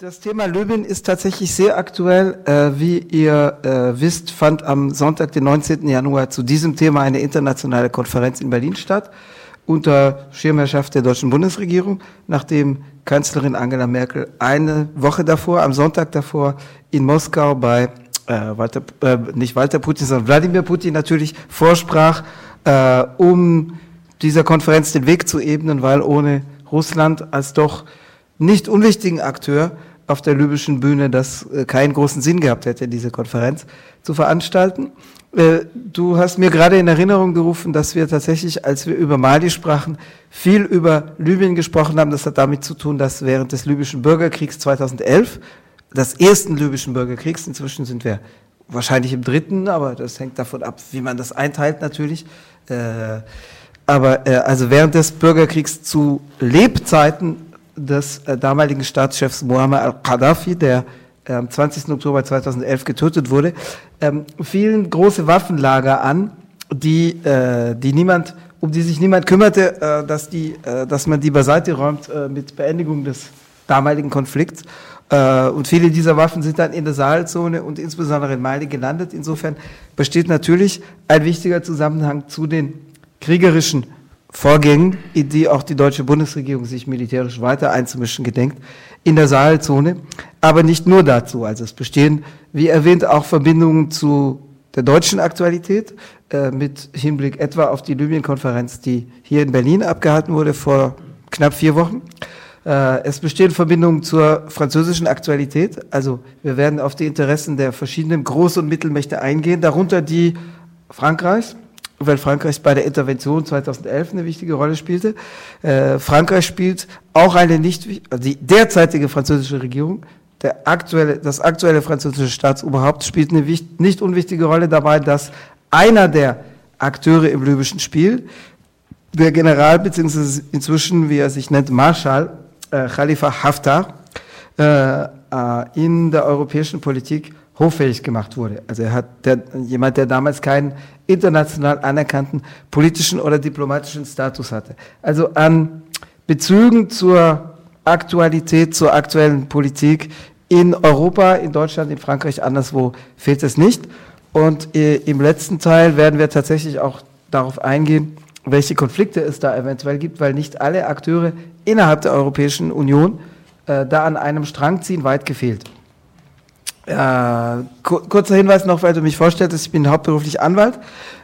Das Thema Libyen ist tatsächlich sehr aktuell. Äh, wie ihr äh, wisst, fand am Sonntag, den 19. Januar, zu diesem Thema eine internationale Konferenz in Berlin statt, unter Schirmherrschaft der deutschen Bundesregierung, nachdem Kanzlerin Angela Merkel eine Woche davor, am Sonntag davor, in Moskau bei äh, Walter, äh, nicht Walter Putin, sondern Wladimir Putin natürlich vorsprach, äh, um dieser Konferenz den Weg zu ebnen, weil ohne Russland als doch nicht unwichtigen Akteur auf der libyschen Bühne das äh, keinen großen Sinn gehabt hätte, diese Konferenz zu veranstalten. Äh, du hast mir gerade in Erinnerung gerufen, dass wir tatsächlich, als wir über Mali sprachen, viel über Libyen gesprochen haben. Das hat damit zu tun, dass während des libyschen Bürgerkriegs 2011, des ersten libyschen Bürgerkriegs, inzwischen sind wir wahrscheinlich im dritten, aber das hängt davon ab, wie man das einteilt natürlich. Äh, aber also während des Bürgerkriegs zu Lebzeiten des äh, damaligen Staatschefs Muammar al-Qaddafi, der am 20. Oktober 2011 getötet wurde, ähm, fielen große Waffenlager an, die, äh, die niemand, um die sich niemand kümmerte, äh, dass, die, äh, dass man die beiseite räumt äh, mit Beendigung des damaligen Konflikts. Äh, und viele dieser Waffen sind dann in der Sahelzone und insbesondere in Mali gelandet. Insofern besteht natürlich ein wichtiger Zusammenhang zu den kriegerischen Vorgängen, in die auch die deutsche Bundesregierung sich militärisch weiter einzumischen gedenkt, in der Sahelzone. Aber nicht nur dazu. Also es bestehen, wie erwähnt, auch Verbindungen zu der deutschen Aktualität äh, mit Hinblick etwa auf die Libyen-Konferenz, die hier in Berlin abgehalten wurde vor knapp vier Wochen. Äh, es bestehen Verbindungen zur französischen Aktualität. Also wir werden auf die Interessen der verschiedenen Groß- und Mittelmächte eingehen, darunter die Frankreichs, weil Frankreich bei der Intervention 2011 eine wichtige Rolle spielte. Äh, Frankreich spielt auch eine nicht, also die derzeitige französische Regierung, der aktuelle, das aktuelle französische Staatsoberhaupt spielt eine wichtig, nicht unwichtige Rolle dabei, dass einer der Akteure im libyschen Spiel, der General, beziehungsweise inzwischen, wie er sich nennt, Marschall, äh, Khalifa Haftar, äh, äh in der europäischen Politik hoffähig gemacht wurde. Also er hat der, jemand, der damals keinen international anerkannten politischen oder diplomatischen Status hatte. Also an Bezügen zur Aktualität, zur aktuellen Politik in Europa, in Deutschland, in Frankreich, anderswo fehlt es nicht. Und äh, im letzten Teil werden wir tatsächlich auch darauf eingehen, welche Konflikte es da eventuell gibt, weil nicht alle Akteure innerhalb der Europäischen Union äh, da an einem Strang ziehen, weit gefehlt. Äh, kurzer Hinweis noch, weil du mich vorstellst, ich bin hauptberuflich Anwalt.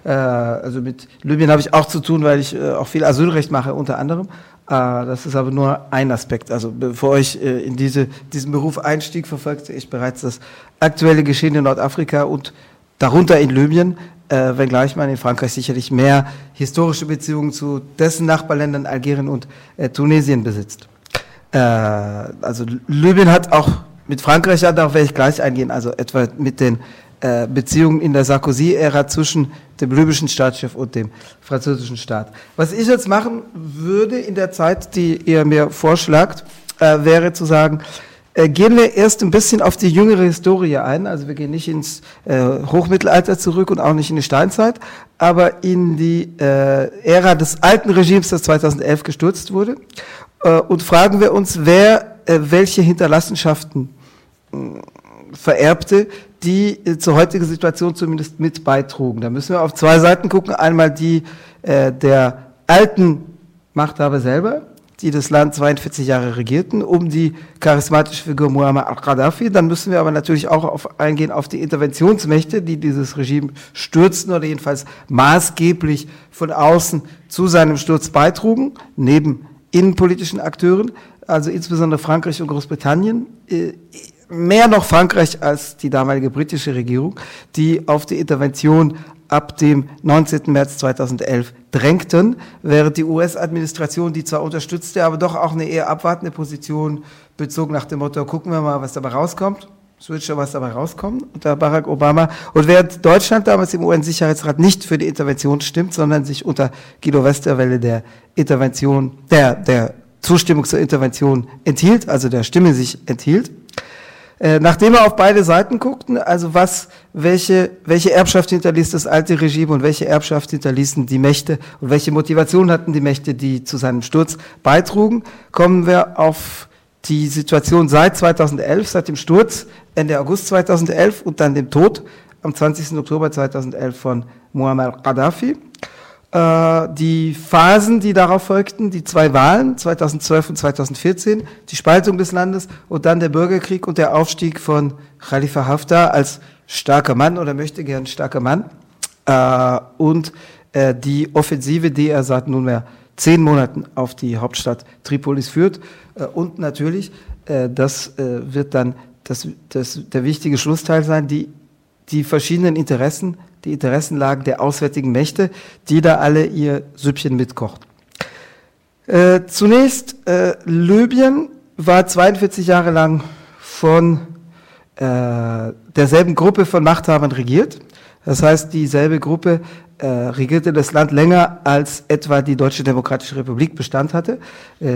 Äh, also mit Libyen habe ich auch zu tun, weil ich äh, auch viel Asylrecht mache, unter anderem. Äh, das ist aber nur ein Aspekt. Also bevor ich äh, in diese, diesen Beruf einstieg, verfolgte ich bereits das aktuelle Geschehen in Nordafrika und darunter in Libyen, äh, wenngleich man in Frankreich sicherlich mehr historische Beziehungen zu dessen Nachbarländern Algerien und Tunesien besitzt. also Libyen hat auch mit Frankreich, ja, darauf werde ich gleich eingehen, also etwa mit den äh, Beziehungen in der Sarkozy-Ära zwischen dem libyschen Staatschef und dem französischen Staat. Was ich jetzt machen würde in der Zeit, die ihr mir vorschlagt, äh, wäre zu sagen, äh, gehen wir erst ein bisschen auf die jüngere Historie ein. Also wir gehen nicht ins äh, Hochmittelalter zurück und auch nicht in die Steinzeit, aber in die äh, Ära des alten Regimes, das 2011 gestürzt wurde. Äh, und fragen wir uns, wer welche Hinterlassenschaften vererbte, die äh, zur heutigen Situation zumindest mit beitrugen. Da müssen wir auf zwei Seiten gucken. Einmal die äh, der alten Machthaber selber, die das Land 42 Jahre regierten, um die charismatische Figur Muammar al-Qaddafi. Dann müssen wir aber natürlich auch auf, eingehen auf die Interventionsmächte, die dieses Regime stürzten oder jedenfalls maßgeblich von außen zu seinem Sturz beitrugen, neben innenpolitischen Akteuren, also insbesondere Frankreich und Großbritannien. Mehr noch Frankreich als die damalige britische Regierung, die auf die Intervention ab dem 19. März 2011 drängten, während die US-Administration die zwar unterstützte, aber doch auch eine eher abwartende Position bezog nach dem Motto, gucken wir mal, was dabei rauskommt. Es wird schon was dabei rauskommen unter Barack Obama. Und während Deutschland damals im UN-Sicherheitsrat nicht für die Intervention stimmt, sondern sich unter Guido Westerwelle der Intervention, der, der Zustimmung zur Intervention enthielt, also der Stimme sich enthielt, äh, nachdem wir auf beide Seiten guckten, also was, welche, welche Erbschaft hinterließ das alte Regime und welche Erbschaft hinterließen die Mächte und welche Motivation hatten die Mächte, die zu seinem Sturz beitrugen, kommen wir auf die Situation seit 2011, seit dem Sturz Ende August 2011 und dann dem Tod am 20. Oktober 2011 von Muammar Gaddafi. Äh, die Phasen, die darauf folgten, die zwei Wahlen 2012 und 2014, die Spaltung des Landes und dann der Bürgerkrieg und der Aufstieg von Khalifa Haftar als starker Mann oder möchte gern starker Mann. Äh, und äh, die Offensive, die er seit nunmehr zehn Monaten auf die Hauptstadt Tripolis führt. Und natürlich, das wird dann das, das, der wichtige Schlussteil sein, die, die verschiedenen Interessen die Interessenlagen der auswärtigen Mächte, die da alle ihr Süppchen mitkocht. Äh, zunächst, äh, Libyen war 42 Jahre lang von äh, derselben Gruppe von Machthabern regiert. Das heißt, dieselbe Gruppe äh, regierte das Land länger, als etwa die Deutsche Demokratische Republik Bestand hatte. Äh,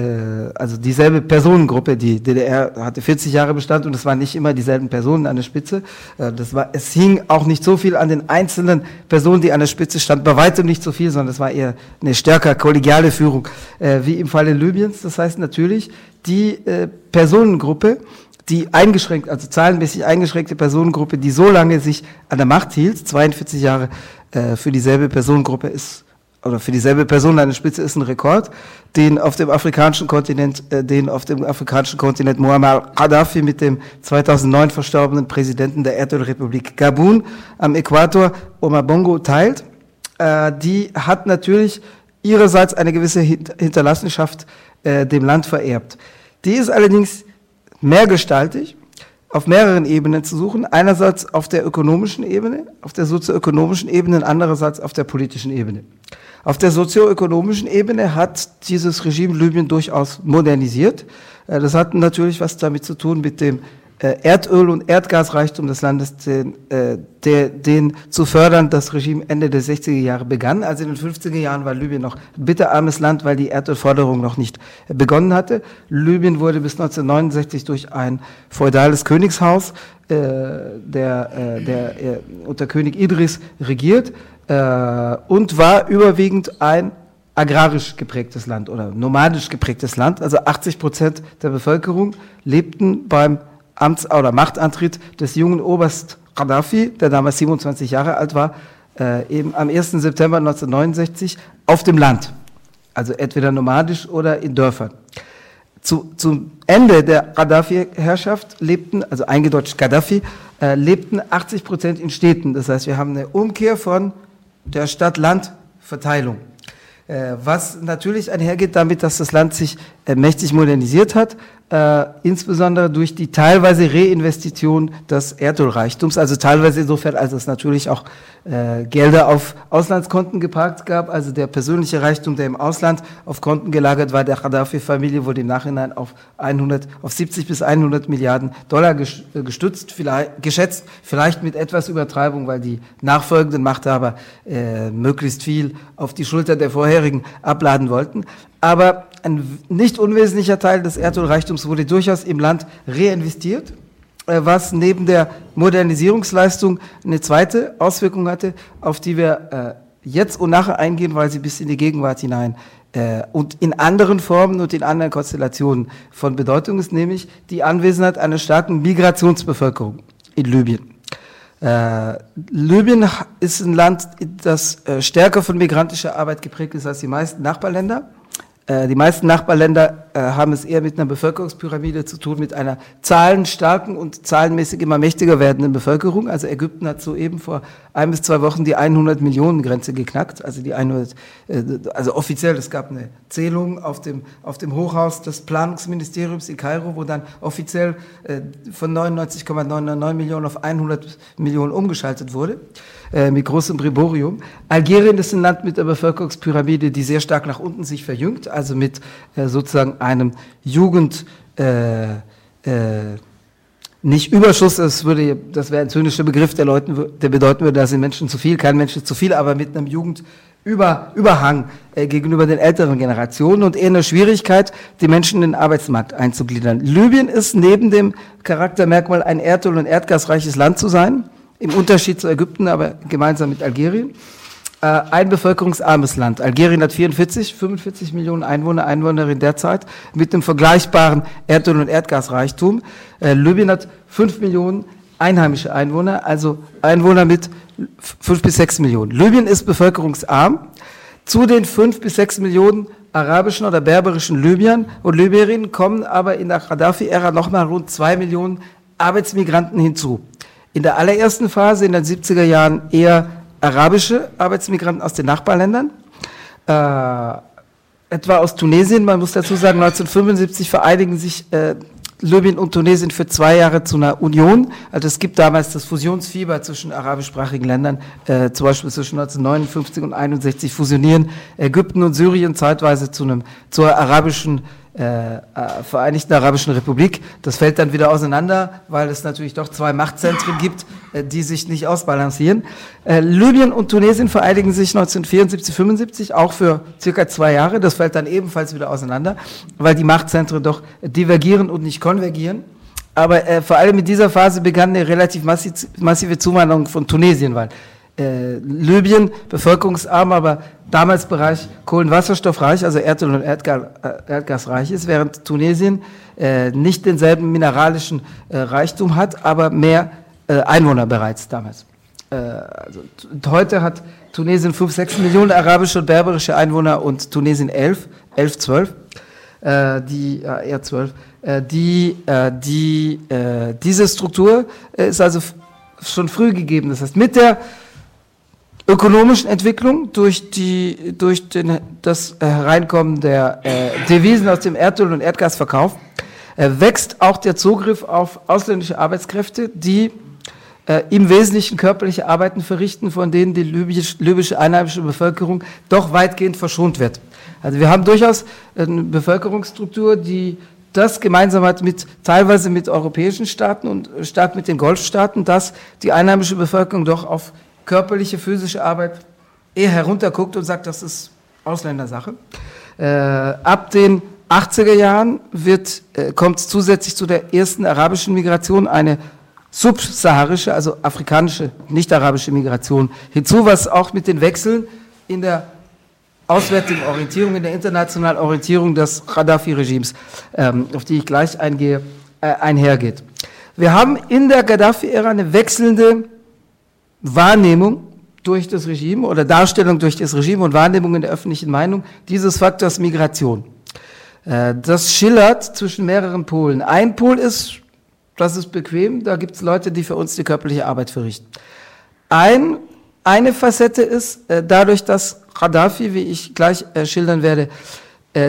also dieselbe Personengruppe, die DDR hatte 40 Jahre Bestand und es waren nicht immer dieselben Personen an der Spitze. Äh, das war, es hing auch nicht so viel an den einzelnen Personen, die an der Spitze standen, bei weitem nicht so viel, sondern es war eher eine stärker kollegiale Führung, äh, wie im Falle Libyens. Das heißt natürlich, die äh, Personengruppe, die eingeschränkt, also zahlenmäßig eingeschränkte Personengruppe, die so lange sich an der Macht hielt, 42 Jahre äh, für dieselbe Personengruppe ist, oder für dieselbe Person an der Spitze ist ein Rekord, den auf dem afrikanischen Kontinent, äh, den auf dem afrikanischen Kontinent Muammar Gaddafi mit dem 2009 verstorbenen Präsidenten der Erdölrepublik Gabun am Äquator Omar Bongo teilt. Äh, die hat natürlich ihrerseits eine gewisse Hinterlassenschaft äh, dem Land vererbt. Die ist allerdings mehrgestaltig auf mehreren Ebenen zu suchen. Einerseits auf der ökonomischen Ebene, auf der sozioökonomischen Ebene, andererseits auf der politischen Ebene. Auf der sozioökonomischen Ebene hat dieses Regime Libyen durchaus modernisiert. Äh, das hat natürlich was damit zu tun mit dem Erdöl- und Erdgasreichtum des Landes, den, äh, der, den zu fördern das Regime Ende der 60er Jahre begann. Also in den 50er Jahren war Libyen noch ein bitterarmes Land, weil die Erdölförderung noch nicht begonnen hatte. Libyen wurde bis 1969 durch ein feudales Königshaus, äh, der, äh, der äh, unter König Idris regiert äh, und war überwiegend ein agrarisch geprägtes Land oder nomadisch geprägtes Land. Also 80 Prozent der Bevölkerung lebten beim Amts- oder Machtantritt des jungen Oberst Gaddafi, der damals 27 Jahre alt war, äh, eben am 1. September 1969 auf dem Land. Also entweder nomadisch oder in Dörfern. Zu, zum Ende der Gaddafi-Herrschaft lebten, also eingedeutscht Gaddafi, äh, lebten 80 Prozent in Städten. Das heißt, wir haben eine Umkehr von der Stadt-Land-Verteilung. Äh, was natürlich einhergeht damit, dass das Land sich äh, mächtig modernisiert hat, äh, insbesondere durch die teilweise Reinvestition des Erdölreichtums, also teilweise insofern, als es natürlich auch äh, Gelder auf Auslandskonten geparkt gab, also der persönliche Reichtum, der im Ausland auf Konten gelagert war, der Gaddafi-Familie wurde im Nachhinein auf 100, auf 70 bis 100 Milliarden Dollar äh, gestützt, vielleicht, geschätzt, vielleicht mit etwas Übertreibung, weil die nachfolgenden Machthaber äh, möglichst viel auf die Schulter der vorherigen abladen wollten. Aber ein nicht unwesentlicher Teil des Erdölreichtums wurde durchaus im Land reinvestiert, äh, was neben der Modernisierungsleistung eine zweite Auswirkung hatte, auf die wir äh, jetzt und nachher eingehen, weil sie bis in die Gegenwart hinein äh, und in anderen Formen und in anderen Konstellationen von Bedeutung ist, nämlich die Anwesenheit einer starken Migrationsbevölkerung in Libyen. Äh, Libyen ist ein Land, das äh, stärker von migrantischer Arbeit geprägt ist als die meisten Nachbarländer. Äh, die meisten Nachbarländer äh, haben es eher mit einer Bevölkerungspyramide zu tun, mit einer zahlenstarken und zahlenmäßig immer mächtiger werdenden Bevölkerung. Also Ägypten hat soeben vor ein bis zwei Wochen die 100 Millionen Grenze geknackt. Also die 100, äh, also offiziell, es gab eine Zählung auf dem, auf dem Hochhaus des Planungsministeriums in Kairo, wo dann offiziell von 99,99 Millionen auf 100 Millionen umgeschaltet wurde. Äh, mit großem Briborium. Algerien ist ein Land mit der Bevölkerungspyramide, die sehr stark nach unten sich verjüngt, also mit äh, sozusagen einem Jugend, äh, äh, nicht Überschuss, das würde, das wäre ein zynischer Begriff, der Leuten, der bedeuten würde, da sind Menschen zu viel, kein Mensch ist zu viel, aber mit einem Jugendüberhang äh, gegenüber den älteren Generationen und eher eine Schwierigkeit, die Menschen in den Arbeitsmarkt einzugliedern. Libyen ist neben dem Charaktermerkmal ein erdöl- und erdgasreiches Land zu sein im Unterschied zu Ägypten, aber gemeinsam mit Algerien. äh, ein bevölkerungsarmes Land. Algerien hat 44, 45 Millionen Einwohner, Einwohnerinnen derzeit, mit einem vergleichbaren Erdöl- und Erdgasreichtum. Äh, Libyen hat 5 Millionen einheimische Einwohner, also Einwohner mit 5 bis 6 Millionen. Libyen ist bevölkerungsarm. Zu den 5 bis 6 Millionen arabischen oder berberischen Libyern und Libyerinnen kommen aber in der Gaddafi-Ära nochmal rund 2 Millionen Arbeitsmigranten hinzu. In der allerersten Phase in den 70er Jahren eher arabische Arbeitsmigranten aus den Nachbarländern, äh, etwa aus Tunesien. Man muss dazu sagen, 1975 vereinigen sich äh, Libyen und Tunesien für zwei Jahre zu einer Union. Also es gibt damals das Fusionsfieber zwischen arabischsprachigen Ländern, äh, zum Beispiel zwischen 1959 und 61 fusionieren Ägypten und Syrien zeitweise zu einem zur arabischen äh, äh, Vereinigten Arabischen Republik. Das fällt dann wieder auseinander, weil es natürlich doch zwei Machtzentren gibt, äh, die sich nicht ausbalancieren. Äh, Libyen und Tunesien vereinigen sich 1974, 75 auch für circa zwei Jahre. Das fällt dann ebenfalls wieder auseinander, weil die Machtzentren doch divergieren und nicht konvergieren. Aber vor allem in dieser Phase begann eine relativ massive Zuwanderung von Tunesien, weil äh, Libyen bevölkerungsarm, aber damals Bereich kohlenwasserstoffreich, also Erdöl und Erdgas, äh, Erdgasreich ist, während Tunesien äh, nicht denselben mineralischen äh, Reichtum hat, aber mehr äh, Einwohner bereits damals. Äh, also, heute hat Tunesien 5, 6 Millionen arabische und berberische Einwohner und Tunesien 11, 11, 12, die, eher 12. die, die, diese Struktur ist also schon früh gegeben. Das heißt, mit der ökonomischen Entwicklung durch, die, durch den, das Hereinkommen der äh, Devisen aus dem Erdöl- und Erdgasverkauf äh, wächst auch der Zugriff auf ausländische Arbeitskräfte, die äh, im Wesentlichen körperliche Arbeiten verrichten, von denen die libysch, libysche einheimische Bevölkerung doch weitgehend verschont wird. Also wir haben durchaus eine Bevölkerungsstruktur, die das gemeinsam hat mit teilweise mit europäischen Staaten und stark mit den Golfstaaten, dass die einheimische Bevölkerung doch auf körperliche, physische Arbeit eher herunterguckt und sagt, das ist Ausländersache. Äh, ab den 80er Jahren wird, äh, kommt zusätzlich zu der ersten arabischen Migration eine subsaharische, also afrikanische, nicht arabische Migration hinzu, was auch mit den Wechseln in der auswärtigen Orientierung, in der internationalen Orientierung des Gaddafi-Regimes, ähm, auf die ich gleich eingehe, äh, einhergeht. Wir haben in der Gaddafi-Ära eine wechselnde Wahrnehmung durch das Regime oder Darstellung durch das Regime und Wahrnehmung in der öffentlichen Meinung dieses Faktors Migration. Äh, das schillert zwischen mehreren Polen. Ein Pol ist, das ist bequem, da gibt es Leute, die für uns die körperliche Arbeit verrichten. Ein, eine Facette ist, äh, dadurch, dass Gaddafi, wie ich gleich äh, schildern werde,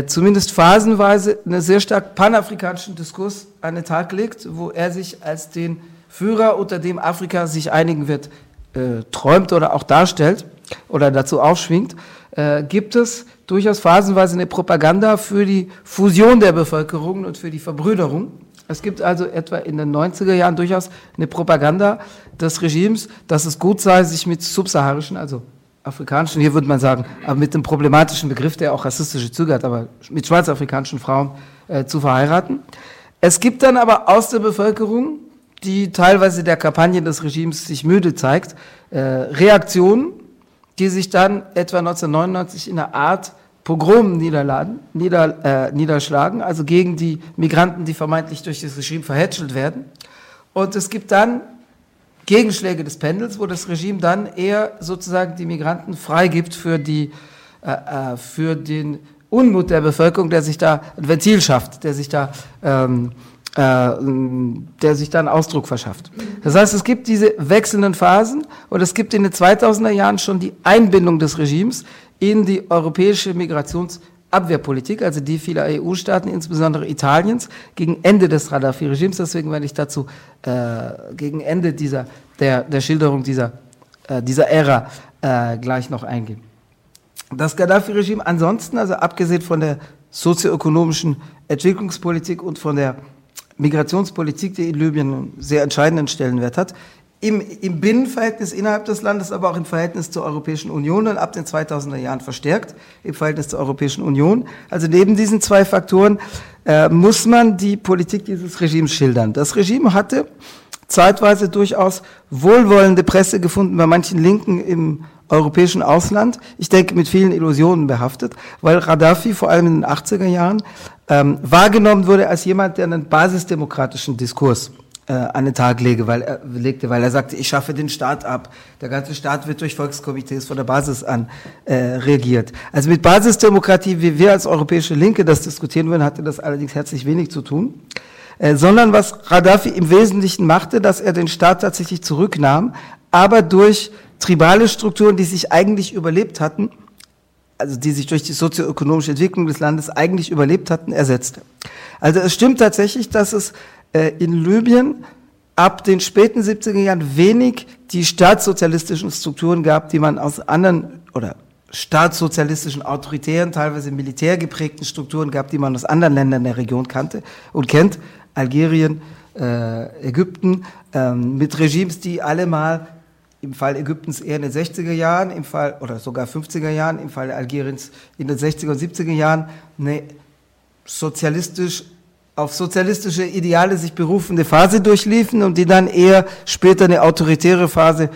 zumindest phasenweise einen sehr stark panafrikanischen Diskurs an den Tag legt, wo er sich als den Führer, unter dem Afrika sich einigen wird, äh, träumt oder auch darstellt oder dazu aufschwingt, äh, gibt es durchaus phasenweise eine Propaganda für die Fusion der Bevölkerung und für die Verbrüderung. Es gibt also etwa in den 90er Jahren durchaus eine Propaganda des Regimes, dass es gut sei, sich mit subsaharischen, also afrikanischen, hier würde man sagen, aber mit einem problematischen Begriff, der auch rassistische Züge hat, aber mit schwarzafrikanischen Frauen äh, zu verheiraten. Es gibt dann aber aus der Bevölkerung die teilweise der Kampagnen des Regimes sich müde zeigt, äh, Reaktionen, die sich dann etwa 1999 in einer Art Pogrom niederladen, nieder, äh, niederschlagen, also gegen die Migranten, die vermeintlich durch das Regime verhätschelt werden. Und es gibt dann Gegenschläge des Pendels, wo das Regime dann eher sozusagen die Migranten freigibt für, die, äh, äh für den Unmut der Bevölkerung, der sich da ein Ventil schafft, der sich da ähm, äh, der sich dann Ausdruck verschafft. Das heißt, es gibt diese wechselnden Phasen und es gibt in den 2000er Jahren schon die Einbindung des Regimes in die europäische Migrationsabwehrpolitik, also die vieler EU-Staaten, insbesondere Italiens, gegen Ende des Gaddafi-Regimes. Deswegen werde ich dazu äh, gegen Ende dieser, der, der Schilderung dieser, äh, dieser Ära äh, gleich noch eingehen. Das Gaddafi-Regime ansonsten, also abgesehen von der sozioökonomischen Entwicklungspolitik und von der Migrationspolitik, die in Libyen einen sehr entscheidenden Stellenwert hat, im, im Binnenverhältnis innerhalb des Landes, aber auch im Verhältnis zur Europäischen Union und ab den 2000er Jahren verstärkt im Verhältnis zur Europäischen Union. Also neben diesen zwei Faktoren äh, muss man die Politik dieses Regimes schildern. Das Regime hatte zeitweise durchaus wohlwollende Presse gefunden bei manchen Linken im europäischen Ausland. Ich denke, mit vielen Illusionen behaftet, weil Gaddafi vor allem in den 80er Jahren ähm, wahrgenommen wurde als jemand, der einen basisdemokratischen Diskurs äh, an den Tag lege, weil er, legte, weil er sagte, ich schaffe den Staat ab. Der ganze Staat wird durch Volkskomitees von der Basis an äh, regiert. Also mit Basisdemokratie, wie wir als europäische Linke das diskutieren würden, hatte das allerdings herzlich wenig zu tun. Äh, sondern was Gaddafi im Wesentlichen machte, dass er den Staat tatsächlich zurücknahm, aber durch tribale Strukturen, die sich eigentlich überlebt hatten, also die sich durch die sozioökonomische Entwicklung des Landes eigentlich überlebt hatten, ersetzte. Also es stimmt tatsächlich, dass es äh, in Libyen ab den späten 70er Jahren wenig die staatssozialistischen Strukturen gab, die man aus anderen oder staatssozialistischen, autoritären, teilweise militärgeprägten Strukturen gab, die man aus anderen Ländern der Region kannte und kennt. Algerien, äh, Ägypten, ähm, mit Regimes, die alle mal im Fall Ägyptens eher in den 60er Jahren, im Fall oder sogar 50er Jahren, im Fall Algeriens in den 60er und 70er Jahren eine sozialistisch auf sozialistische Ideale sich berufende Phase durchliefen und die dann eher später eine autoritäre Phase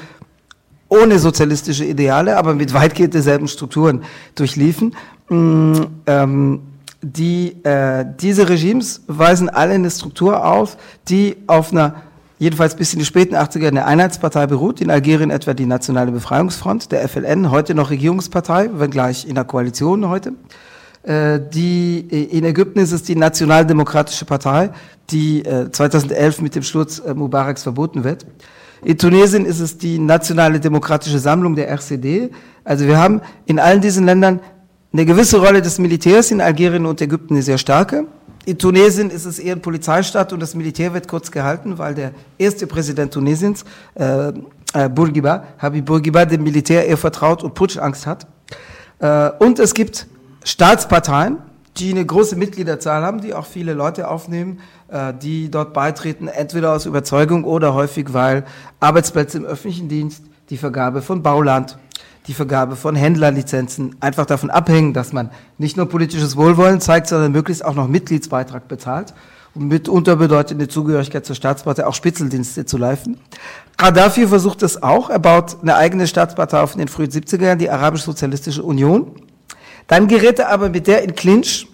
ohne sozialistische Ideale, aber mit weitgehend derselben Strukturen durchliefen. Mm, ähm, die, äh, diese Regimes weisen alle eine Struktur auf, die auf einer jedenfalls bis in die späten 80er eine Einheitspartei beruht, in Algerien etwa die Nationale Befreiungsfront, der FLN, heute noch Regierungspartei, wenngleich in der Koalition heute. Äh, die, äh, in Ägypten ist es die Nationaldemokratische Partei, die 2011 äh, mit dem Sturz Mubaraks verboten wird. In Tunesien ist es die Nationale Demokratische Sammlung der RCD. Also wir haben in allen diesen Ländern eine gewisse Rolle des Militärs, in Algerien und Ägypten eine sehr starke. In Tunesien ist es eher ein Polizeistaat und das Militär wird kurz gehalten, weil der erste Präsident Tunesiens, äh, äh, Bourguiba, Habib Bourguiba, dem Militär eher vertraut und Putschangst hat. Äh, und es gibt Staatsparteien, die eine große Mitgliederzahl haben, die auch viele Leute aufnehmen, äh, die dort beitreten, entweder aus Überzeugung oder häufig, weil Arbeitsplätze im öffentlichen Dienst, die Vergabe von Bauland, die Vergabe von Händlerlizenzen einfach davon abhängen, dass man nicht nur politisches Wohlwollen zeigt, sondern möglichst auch noch Mitgliedsbeitrag bezahlt. Und mitunter bedeutet eine Zugehörigkeit zur Staatspartei auch Spitzeldienste zu leisten. Gaddafi versucht es auch. Er baut eine eigene Staatspartei auf in den frühen 70er Jahren, die Arabisch-Sozialistische Union. Dann gerät er aber mit der in Clinch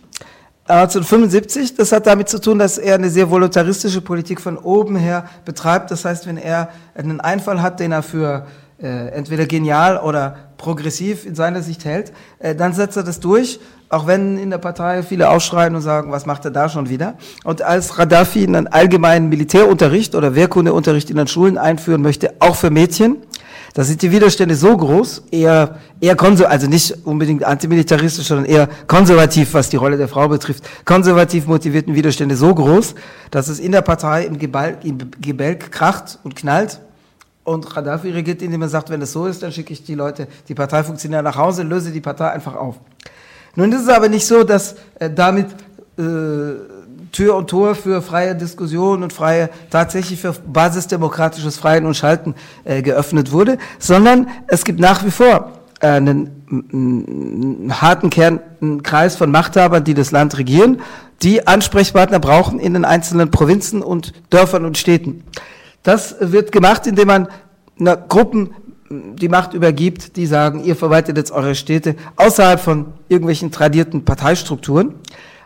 1975. Das hat damit zu tun, dass er eine sehr voluntaristische Politik von oben her betreibt. Das heißt, wenn er einen Einfall hat, den er für äh, entweder genial oder progressiv in seiner Sicht hält, äh, dann setzt er das durch, auch wenn in der Partei viele aufschreien und sagen, was macht er da schon wieder? Und als Gaddafi einen allgemeinen Militärunterricht oder Wehrkundeunterricht in den Schulen einführen möchte, auch für Mädchen, da sind die Widerstände so groß, eher, eher konservativ, also nicht unbedingt antimilitaristisch, sondern eher konservativ, was die Rolle der Frau betrifft, konservativ motivierten Widerstände so groß, dass es in der Partei im Gebälk, im Gebälk kracht und knallt. Und Gaddafi regiert, indem er sagt, wenn es so ist, dann schicke ich die Leute, die Parteifunktionäre nach Hause, löse die Partei einfach auf. Nun ist es aber nicht so, dass äh, damit äh, Tür und Tor für freie Diskussion und freie, tatsächlich für basisdemokratisches Freien und Schalten äh, geöffnet wurde, sondern es gibt nach wie vor äh, einen, einen harten Kern, einen Kreis von Machthabern, die das Land regieren, die Ansprechpartner brauchen in den einzelnen Provinzen und Dörfern und Städten. Das wird gemacht, indem man na, Gruppen die Macht übergibt, die sagen, ihr verwaltet jetzt eure Städte außerhalb von irgendwelchen tradierten Parteistrukturen.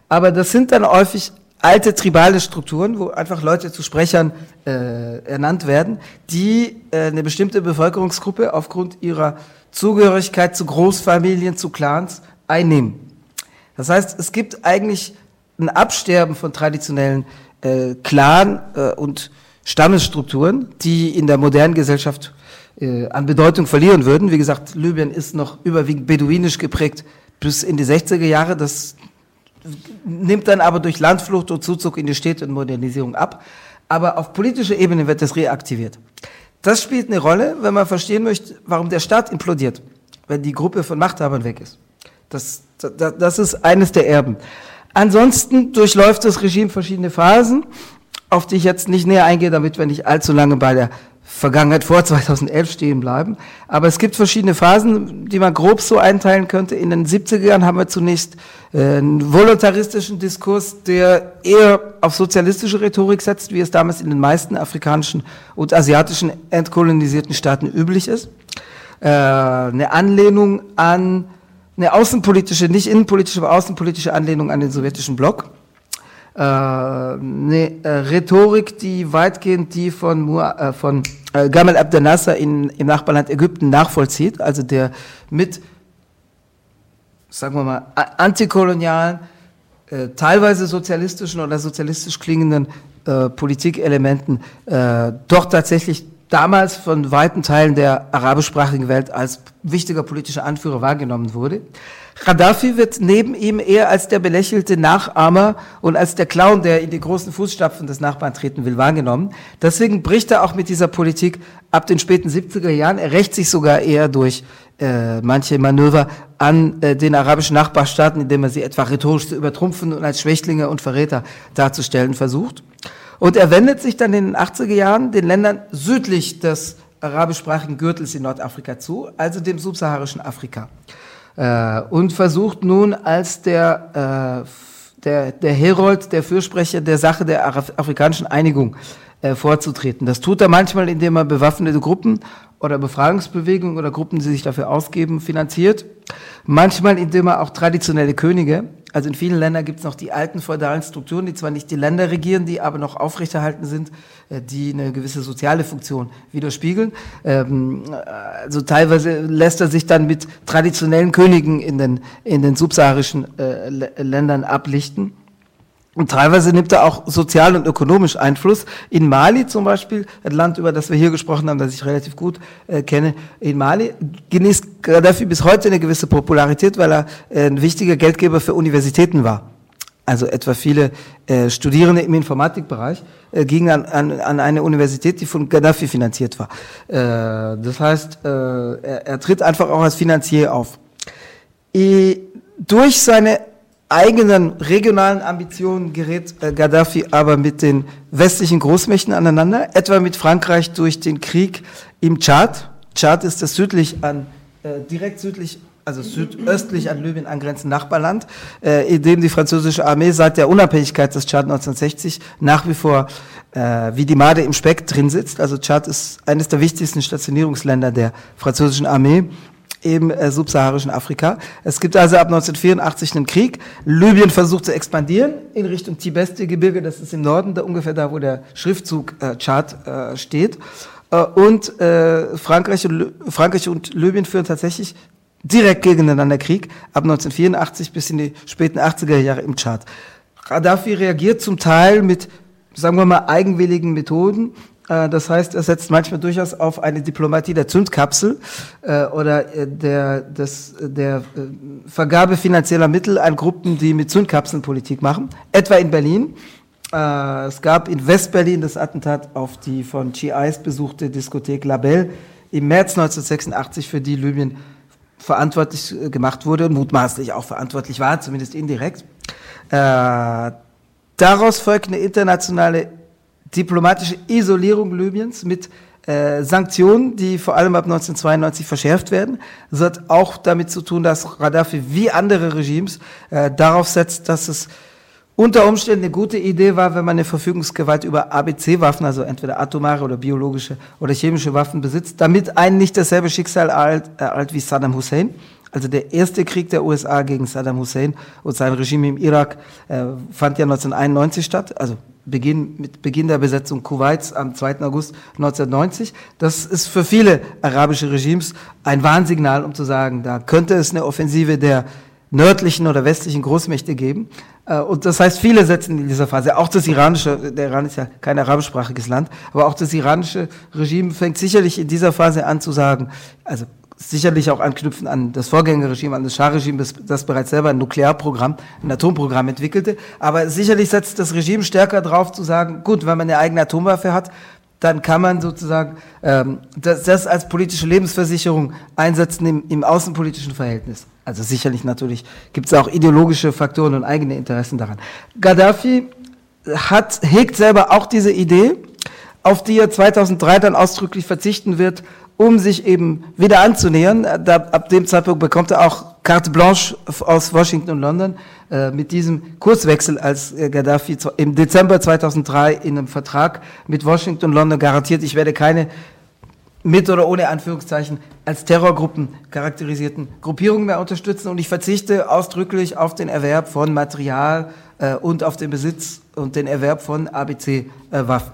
Aber das sind dann häufig alte tribale Strukturen, wo einfach Leute zu Sprechern äh, ernannt werden, die äh, eine bestimmte Bevölkerungsgruppe aufgrund ihrer Zugehörigkeit zu Großfamilien, zu Clans einnehmen. Das heißt, es gibt eigentlich ein Absterben von traditionellen äh, Clan- äh, und Stammesstrukturen, die in der modernen Gesellschaft äh, an Bedeutung verlieren würden. Wie gesagt, Libyen ist noch überwiegend beduinisch geprägt bis in die 60er Jahre. Das nimmt dann aber durch Landflucht und Zuzug in die Städte und Modernisierung ab. Aber auf politischer Ebene wird das reaktiviert. Das spielt eine Rolle, wenn man verstehen möchte, warum der Staat implodiert, wenn die Gruppe von Machthabern weg ist. Das, das, das ist eines der Erben. Ansonsten durchläuft das Regime verschiedene Phasen, auf die ich jetzt nicht näher eingehe, damit wir nicht allzu lange bei der Vergangenheit vor 2011 stehen bleiben. Aber es gibt verschiedene Phasen, die man grob so einteilen könnte. In den 70er Jahren haben wir zunächst äh, einen voluntaristischen Diskurs, der eher auf sozialistische Rhetorik setzt, wie es damals in den meisten afrikanischen und asiatischen entkolonisierten Staaten üblich ist. Äh, eine Anlehnung an eine außenpolitische, nicht innenpolitische, aber außenpolitische Anlehnung an den sowjetischen Block eine äh, Rhetorik, die weitgehend die von, Mua, äh, von äh, Gamal Abdel Nasser in, im Nachbarland Ägypten nachvollzieht, also der mit, sagen wir mal, antikolonialen, äh, teilweise sozialistischen oder sozialistisch klingenden äh, Politikelementen äh, doch tatsächlich damals von weiten Teilen der arabischsprachigen Welt als wichtiger politischer Anführer wahrgenommen wurde. Gaddafi wird neben ihm eher als der belächelte Nachahmer und als der Clown, der in die großen Fußstapfen des Nachbarn treten will, wahrgenommen. Deswegen bricht er auch mit dieser Politik ab den späten 70er Jahren. Er rächt sich sogar eher durch äh, manche Manöver an äh, den arabischen Nachbarstaaten, indem er sie etwa rhetorisch zu übertrumpfen und als Schwächlinge und Verräter darzustellen versucht. Und er wendet sich dann in den 80er Jahren den Ländern südlich des arabischsprachigen Gürtels in Nordafrika zu, also dem subsaharischen Afrika. Äh, und versucht nun als der, äh, der, der Herold, der Fürsprecher der Sache der Af afrikanischen Einigung äh, vorzutreten. Das tut er manchmal, indem er bewaffnete Gruppen oder Befragungsbewegungen oder Gruppen, die sich dafür ausgeben, finanziert. Manchmal, indem er auch traditionelle Könige, also in vielen Ländern gibt es noch die alten feudalen Strukturen, die zwar nicht die Länder regieren, die aber noch aufrechterhalten sind, äh, die eine gewisse soziale Funktion widerspiegeln. Ähm, also teilweise lässt er sich dann mit traditionellen Königen in den, in den subsaharischen äh, Ländern ablichten. Und teilweise nimmt er auch sozial und ökonomisch Einfluss. In Mali zum Beispiel, ein Land, über das wir hier gesprochen haben, das ich relativ gut äh, kenne, in Mali genießt Gaddafi bis heute eine gewisse Popularität, weil er äh, ein wichtiger Geldgeber für Universitäten war. Also etwa viele äh, Studierende im Informatikbereich äh, gingen an, an, an eine Universität, die von Gaddafi finanziert war. Äh, das heißt, äh, er, er tritt einfach auch als Finanzier auf. I, durch seine eigenen regionalen Ambitionen gerät äh, Gaddafi aber mit den westlichen Großmächten aneinander, etwa mit Frankreich durch den Krieg im Tschad. Tschad ist das südlich an, äh, direkt südlich, also südöstlich an Libyen angrenzende Nachbarland, äh, in dem die französische Armee seit der Unabhängigkeit des Tschad 1960 nach wie vor äh, wie die Made im Speck drin sitzt. Also Tschad ist eines der wichtigsten Stationierungsländer der französischen Armee im äh, subsaharischen Afrika. Es gibt also ab 1984 einen Krieg. Libyen versucht zu expandieren in Richtung Tibesti-Gebirge, das ist im Norden, da ungefähr da, wo der Schriftzug äh, Chart äh, steht. Äh, und äh, Frankreich, und, Frankreich und Libyen führen tatsächlich direkt gegeneinander Krieg, ab 1984 bis in die späten 80er Jahre im Chart. Gaddafi reagiert zum Teil mit, sagen wir mal, eigenwilligen Methoden. Äh, das heißt, er setzt manchmal durchaus auf eine Diplomatie der Zündkapsel äh, oder äh, der, des, der äh, Vergabe finanzieller Mittel an Gruppen, die mit Zündkapseln Politik machen, etwa in Berlin. Es gab in Westberlin das Attentat auf die von GIs besuchte Diskothek Label im März 1986, für die Libyen verantwortlich gemacht wurde und mutmaßlich auch verantwortlich war, zumindest indirekt. Daraus folgt eine internationale diplomatische Isolierung Libyens mit äh, Sanktionen, die vor allem ab 1992 verschärft werden. Das hat auch damit zu tun, dass Gaddafi wie andere Regimes äh, darauf setzt, dass es unter Umständen eine gute Idee war, wenn man eine Verfügungsgewalt über ABC-Waffen, also entweder atomare oder biologische oder chemische Waffen besitzt, damit einen nicht dasselbe Schicksal ereilt, ereilt wie Saddam Hussein. Also der erste Krieg der USA gegen Saddam Hussein und sein Regime im Irak äh, fand ja 1991 statt, also Beginn, mit Beginn der Besetzung Kuwaits am 2. August 1990. Das ist für viele arabische Regimes ein Warnsignal, um zu sagen, da könnte es eine Offensive der nördlichen oder westlichen Großmächte geben. Äh, und das heißt, viele setzen in dieser Phase, auch das iranische, der Iran ist ja kein arabischsprachiges Land, aber auch das iranische Regime fängt sicherlich in dieser Phase an zu sagen, also sicherlich auch anknüpfen an das Vorgängerregime, an das Schah-Regime, das, bereits selber ein Nuklearprogramm, ein Atomprogramm entwickelte. Aber sicherlich setzt das Regime stärker drauf zu sagen, gut, wenn man eine eigene Atomwaffe hat, dann kann man sozusagen ähm, das, das als politische Lebensversicherung einsetzen im, im außenpolitischen Verhältnis. Also sicherlich natürlich gibt es auch ideologische Faktoren und eigene Interessen daran. Gaddafi hat, hegt selber auch diese Idee, auf die er 2003 dann ausdrücklich verzichten wird, um sich eben wieder anzunähern. Da, ab dem Zeitpunkt bekommt er auch carte blanche aus Washington und London äh, mit diesem Kurswechsel, als äh, Gaddafi im Dezember 2003 in einem Vertrag mit Washington und London garantiert, ich werde keine mit oder ohne Anführungszeichen als Terrorgruppen charakterisierten Gruppierungen mehr unterstützen und ich verzichte ausdrücklich auf den Erwerb von Material äh, und auf den Besitz und den Erwerb von ABC-Waffen.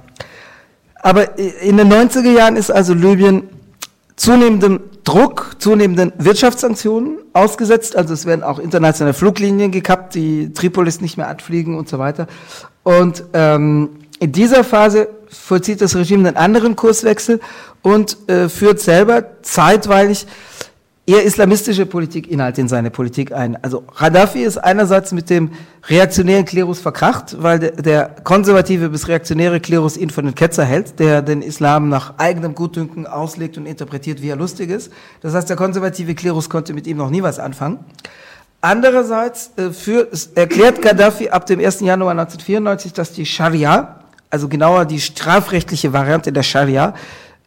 Aber in den 90er Jahren ist also Libyen zunehmendem Druck, zunehmenden Wirtschaftssanktionen ausgesetzt. Also es werden auch internationale Fluglinien gekappt, die Tripolis nicht mehr anfliegen und so weiter. Und ähm, in dieser Phase vollzieht das Regime einen anderen Kurswechsel und äh, führt selber zeitweilig eher islamistische Politikinhalte in seine Politik ein. Also Gaddafi ist einerseits mit dem reaktionären Klerus verkracht, weil der, konservative bis reaktionäre Klerus ihn von den Ketzer hält, der den Islam nach eigenem Gutdünken auslegt und interpretiert, wie er lustig ist. Das heißt, der konservative Klerus konnte mit ihm noch nie was anfangen. Andererseits äh, für, erklärt Gaddafi ab dem 1. Januar 1994, dass die Scharia, also genauer die strafrechtliche Variante der Scharia,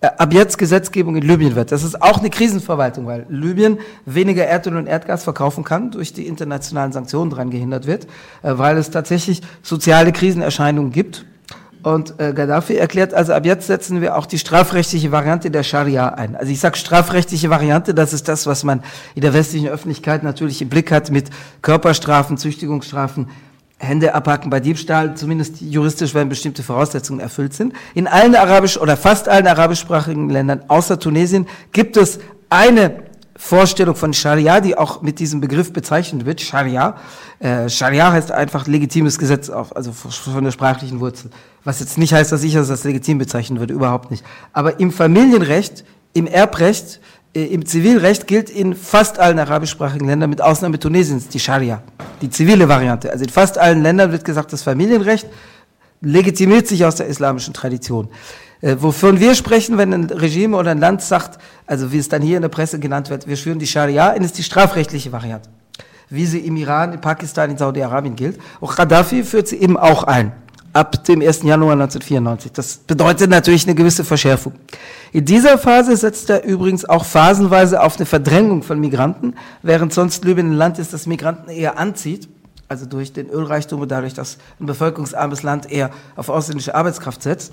ab jetzt Gesetzgebung in Libyen wird. Das ist auch eine Krisenverwaltung, weil Libyen weniger Erdöl und Erdgas verkaufen kann, durch die internationalen Sanktionen daran gehindert wird, äh, weil es tatsächlich soziale Krisenerscheinungen gibt. Und äh, Gaddafi erklärt, also ab jetzt setzen wir auch die strafrechtliche Variante der Scharia ein. Also ich sage strafrechtliche Variante, das ist das, was man in der westlichen Öffentlichkeit natürlich im Blick hat mit Körperstrafen, Züchtigungsstrafen, Hände abhacken bei Diebstahl, zumindest juristisch, wenn bestimmte Voraussetzungen erfüllt sind. In allen arabisch oder fast allen arabischsprachigen Ländern außer Tunesien gibt es eine Vorstellung von Scharia, die auch mit diesem Begriff bezeichnet wird, Scharia. Äh, Scharia heißt einfach legitimes Gesetz, auf, also von der sprachlichen Wurzel. Was jetzt nicht heißt, dass ich das als legitim bezeichnen würde, überhaupt nicht. Aber im Familienrecht, im Erbrecht, im Zivilrecht gilt in fast allen arabischsprachigen Ländern, mit Ausnahme Tunesiens, die Scharia, die zivile Variante. Also in fast allen Ländern wird gesagt, das Familienrecht legitimiert sich aus der islamischen Tradition. Äh, wovon wir sprechen, wenn ein Regime oder ein Land sagt, also wie es dann hier in der Presse genannt wird, wir schwören die Scharia, ist die strafrechtliche Variante. Wie sie im Iran, in Pakistan, in Saudi-Arabien gilt. Auch Gaddafi führt sie eben auch ein ab dem 1. Januar 1994. Das bedeutet natürlich eine gewisse Verschärfung. In dieser Phase setzt er übrigens auch phasenweise auf eine Verdrängung von Migranten, während sonst Libyen ein Land ist, das Migranten eher anzieht, also durch den Ölreichtum und dadurch, dass ein bevölkerungsarmes Land eher auf ausländische Arbeitskraft setzt.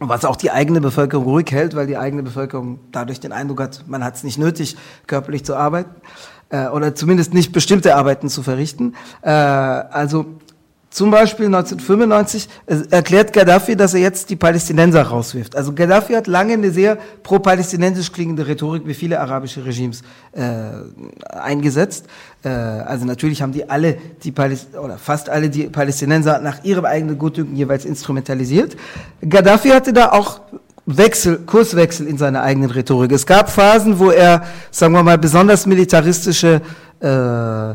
Was auch die eigene Bevölkerung ruhig hält, weil die eigene Bevölkerung dadurch den Eindruck hat, man hat es nicht nötig, körperlich zu arbeiten äh, oder zumindest nicht bestimmte Arbeiten zu verrichten. Äh, also zum Beispiel 1995 erklärt Gaddafi, dass er jetzt die Palästinenser rauswirft. Also Gaddafi hat lange eine sehr pro-palästinensisch klingende Rhetorik wie viele arabische Regimes äh, eingesetzt. Äh, also natürlich haben die alle, die Paläst oder fast alle die Palästinenser nach ihrem eigenen Gutdünken jeweils instrumentalisiert. Gaddafi hatte da auch Wechsel, Kurswechsel in seiner eigenen Rhetorik. Es gab Phasen, wo er, sagen wir mal, besonders militaristische äh,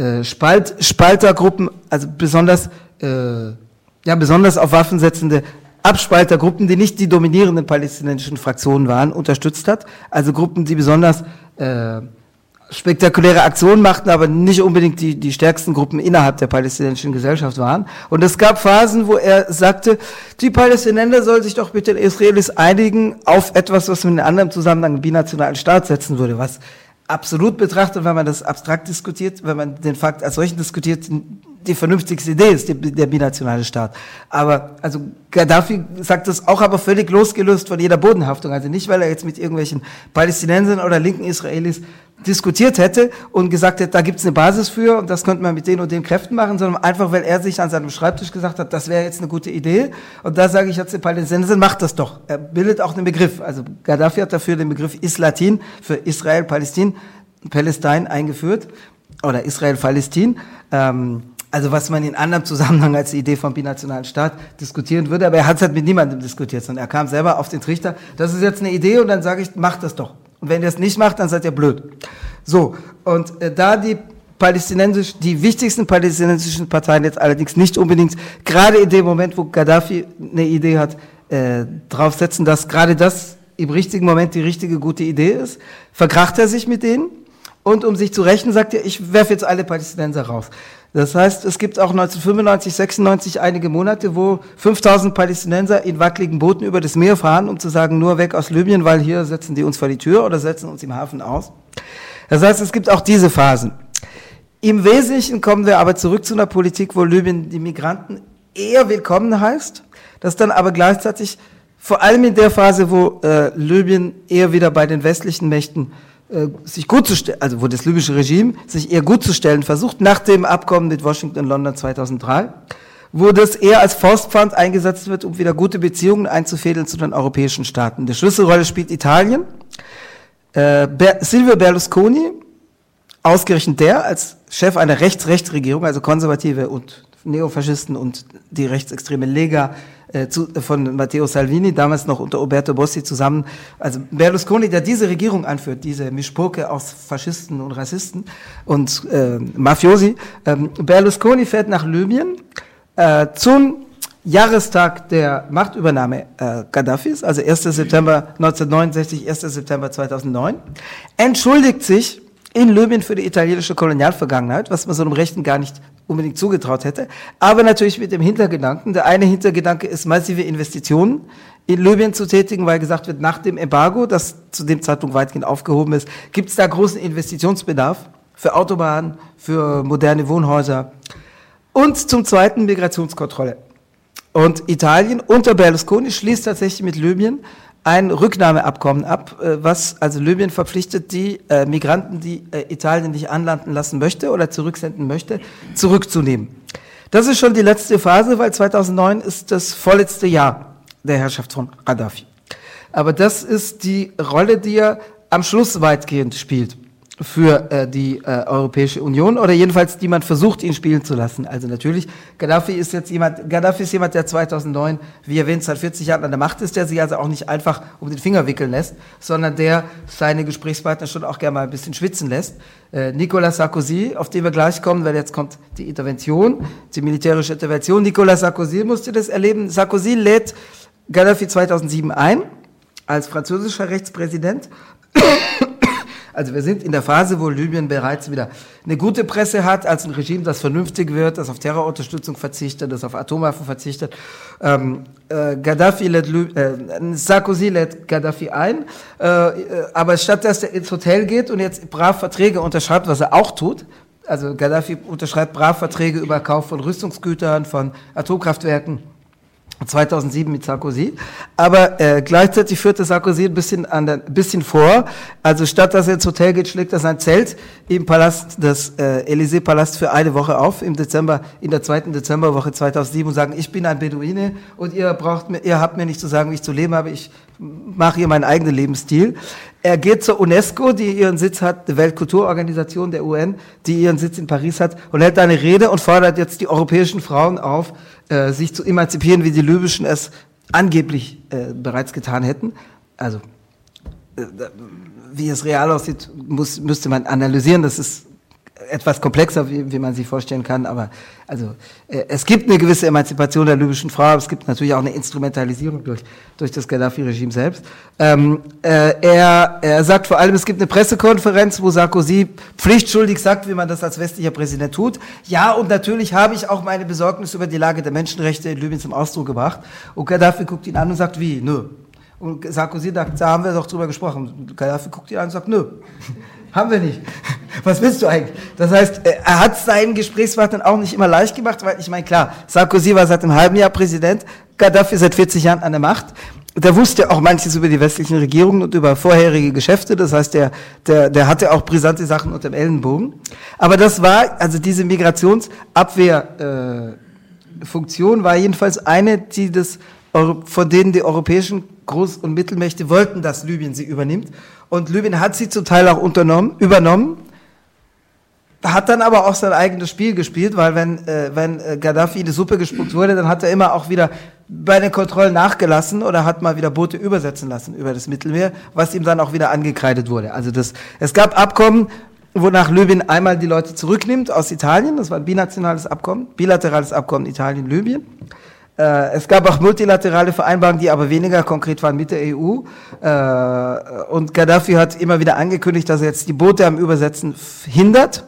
äh, Spalt, Spaltergruppen, also besonders, äh, ja, besonders auf Waffen setzende Abspaltergruppen, die nicht die dominierenden palästinensischen Fraktionen waren, unterstützt hat. Also Gruppen, die besonders äh, spektakuläre Aktionen machten, aber nicht unbedingt die, die stärksten Gruppen innerhalb der palästinensischen Gesellschaft waren. Und es gab Phasen, wo er sagte, die Palästinenser sollen sich doch mit den Israelis einigen auf etwas, was man in einem anderen Zusammenhang binationalen Staat setzen würde, was absolut betrachtet, wenn man das abstrakt diskutiert, wenn man den Fakt als solchen diskutiert, die vernünftigste Idee ist, der, binationale Staat. Aber, also Gaddafi sagt das auch aber völlig losgelöst von jeder Bodenhaftung. Also nicht, weil er jetzt mit irgendwelchen Palästinensern oder linken Israelis diskutiert hätte und gesagt hätte, da gibt's eine Basis für und das könnte man mit den und den Kräften machen, sondern einfach, weil er sich an seinem Schreibtisch gesagt hat, das wäre jetzt eine gute Idee. Und da sage ich jetzt den Palästinensern, macht das doch. Er bildet auch einen Begriff. Also Gaddafi hat dafür den Begriff Islatin für Israel, Palästin, Palästin eingeführt oder Israel-Palästin. Ähm, also was man in anderem Zusammenhang als die Idee vom binationalen Staat diskutieren würde, aber er hat es halt mit niemandem diskutiert, sondern er kam selber auf den Trichter, das ist jetzt eine Idee und dann sage ich, macht das doch. Und wenn ihr es nicht macht, dann seid ihr blöd. So, und äh, da die palästinensisch, die wichtigsten palästinensischen Parteien jetzt allerdings nicht unbedingt, gerade in dem Moment, wo Gaddafi eine Idee hat, äh, draufsetzen, dass gerade das im richtigen Moment die richtige gute Idee ist, verkracht er sich mit denen und um sich zu rächen, sagt er, ich werfe jetzt alle Palästinenser raus. Das heißt, es gibt auch 1995, 96 einige Monate, wo 5000 Palästinenser in wackeligen Booten über das Meer fahren, um zu sagen, nur weg aus Libyen, weil hier setzen die uns vor die Tür oder setzen uns im Hafen aus. Das heißt, es gibt auch diese Phasen. Im Wesentlichen kommen wir aber zurück zu einer Politik, wo Libyen die Migranten eher willkommen heißt, das dann aber gleichzeitig vor allem in der Phase, wo äh, Libyen eher wieder bei den westlichen Mächten sich gut zu stellen, also wo das libysche Regime sich eher gut zu stellen versucht, nach dem Abkommen mit Washington und London 2003, wo das eher als Faustpfand eingesetzt wird, um wieder gute Beziehungen einzufädeln zu den europäischen Staaten. Die Schlüsselrolle spielt Italien. Äh, Ber Silvio Berlusconi, ausgerechnet der als Chef einer Rechts-Rechts-Regierung, also Konservative und Neofaschisten und die rechtsextreme Lega äh, zu, von Matteo Salvini, damals noch unter Roberto Bossi zusammen. Also Berlusconi, der diese Regierung anführt, diese Mischpoke aus Faschisten und Rassisten und äh, Mafiosi. Ähm, Berlusconi fährt nach Libyen äh, zum Jahrestag der Machtübernahme äh, Gaddafis, also 1. September 1969, 1. September 2009, entschuldigt sich in Libyen für die italienische Kolonialvergangenheit, was man so einem Rechten gar nicht unbedingt zugetraut hätte, aber natürlich mit dem Hintergedanken. Der eine Hintergedanke ist, massive Investitionen in Libyen zu tätigen, weil gesagt wird, nach dem Embargo, das zu dem Zeitpunkt weitgehend aufgehoben ist, gibt es da großen Investitionsbedarf für Autobahnen, für moderne Wohnhäuser und zum zweiten Migrationskontrolle. Und Italien unter Berlusconi schließt tatsächlich mit Libyen ein Rücknahmeabkommen ab, äh, was also Libyen verpflichtet, die äh, Migranten, die äh, Italien nicht anlanden lassen möchte oder zurücksenden möchte, zurückzunehmen. Das ist schon die letzte Phase, weil 2009 ist das vorletzte Jahr der Herrschaft von Gaddafi. Aber das ist die Rolle, die er am Schluss weitgehend spielt für äh, die äh, Europäische Union oder jedenfalls die man versucht, ihn spielen zu lassen. Also natürlich, Gaddafi ist jetzt jemand, Gaddafi ist jemand, der 2009, wie erwähnt, seit 40 Jahren an der Macht ist, der sich also auch nicht einfach um den Finger wickeln lässt, sondern der seine Gesprächspartner schon auch gerne mal ein bisschen schwitzen lässt. Äh, Nicolas Sarkozy, auf den wir gleich kommen, weil jetzt kommt die Intervention, die militärische Intervention. Nicolas Sarkozy musste das erleben. Sarkozy lädt Gaddafi 2007 ein als französischer Rechtspräsident also wir sind in der Phase, wo Libyen bereits wieder eine gute Presse hat, als ein Regime, das vernünftig wird, das auf Terrorunterstützung verzichtet, das auf Atomwaffen verzichtet. Ähm, äh, Gaddafi lädt, äh, Sarkozy lädt Gaddafi ein, äh, aber statt dass er ins Hotel geht und jetzt brav Verträge unterschreibt, was er auch tut, also Gaddafi unterschreibt brav Verträge über Kauf von Rüstungsgütern, von Atomkraftwerken, 2007 mit Sarkozy. Aber äh, gleichzeitig führte Sarkozy ein bisschen, an der, bisschen vor. Also statt dass er ins Hotel geht, schlägt er sein Zelt im Palast, das äh, Élysée-Palast für eine Woche auf, im Dezember, in der zweiten Dezemberwoche 2007 und sagen, ich bin ein Beduine und ihr braucht mir, ihr habt mir nicht zu sagen, wie ich zu leben habe, ich mache hier meinen eigenen Lebensstil. Er geht zur UNESCO, die ihren Sitz hat, die Weltkulturorganisation der UN, die ihren Sitz in Paris hat, und hält eine Rede und fordert jetzt die europäischen Frauen auf, äh, sich zu emanzipieren, wie die libyschen es angeblich äh, bereits getan hätten. Also, äh, wie es real aussieht, muss, müsste man analysieren. Das ist etwas komplexer, wie, wie man sich vorstellen kann, aber also äh, es gibt eine gewisse Emanzipation der libyschen Frau, aber es gibt natürlich auch eine Instrumentalisierung durch, durch das Gaddafi-Regime selbst. Ähm, äh, er, er sagt vor allem, es gibt eine Pressekonferenz, wo Sarkozy pflichtschuldig sagt, wie man das als westlicher Präsident tut. Ja, und natürlich habe ich auch meine Besorgnis über die Lage der Menschenrechte in Libyen zum Ausdruck gebracht. Und Gaddafi guckt ihn an und sagt, wie? Nö. Und Sarkozy sagt, da haben wir doch drüber gesprochen. Gaddafi guckt ihn an und sagt, nö. Haben wir nicht. Was willst du eigentlich? Das heißt, äh, er hat seinen Gesprächspartnern auch nicht immer leicht gemacht, weil ich meine, klar, Sarkozy war seit einem halben Jahr Präsident, Gaddafi seit 40 Jahren an der Macht. Der wusste auch manches über die westlichen Regierungen und über vorherige Geschäfte. Das heißt, der, der, der hatte auch brisante Sachen unter dem Ellenbogen. Aber das war, also diese Migrationsabwehrfunktion äh, Funktion war jedenfalls eine, die das, von denen die europäischen Groß- und Mittelmächte wollten, dass Libyen sie übernimmt. Und Libyen hat sie zum Teil auch unternommen, übernommen, hat dann aber auch sein eigenes Spiel gespielt, weil wenn, äh, wenn äh, Gaddafi in die Suppe gespuckt wurde, dann hat er immer auch wieder bei den Kontrollen nachgelassen oder hat mal wieder Boote übersetzen lassen über das Mittelmeer, was ihm dann auch wieder angekreidet wurde. Also das, es gab Abkommen, wonach Libyen einmal die Leute zurücknimmt aus Italien, das war ein binationales Abkommen, bilaterales Abkommen Italien-Libyen. Äh, es gab auch multilaterale Vereinbarungen, die aber weniger konkret waren mit der EU. Äh, und Gaddafi hat immer wieder angekündigt, dass er jetzt die Boote am Übersetzen hindert.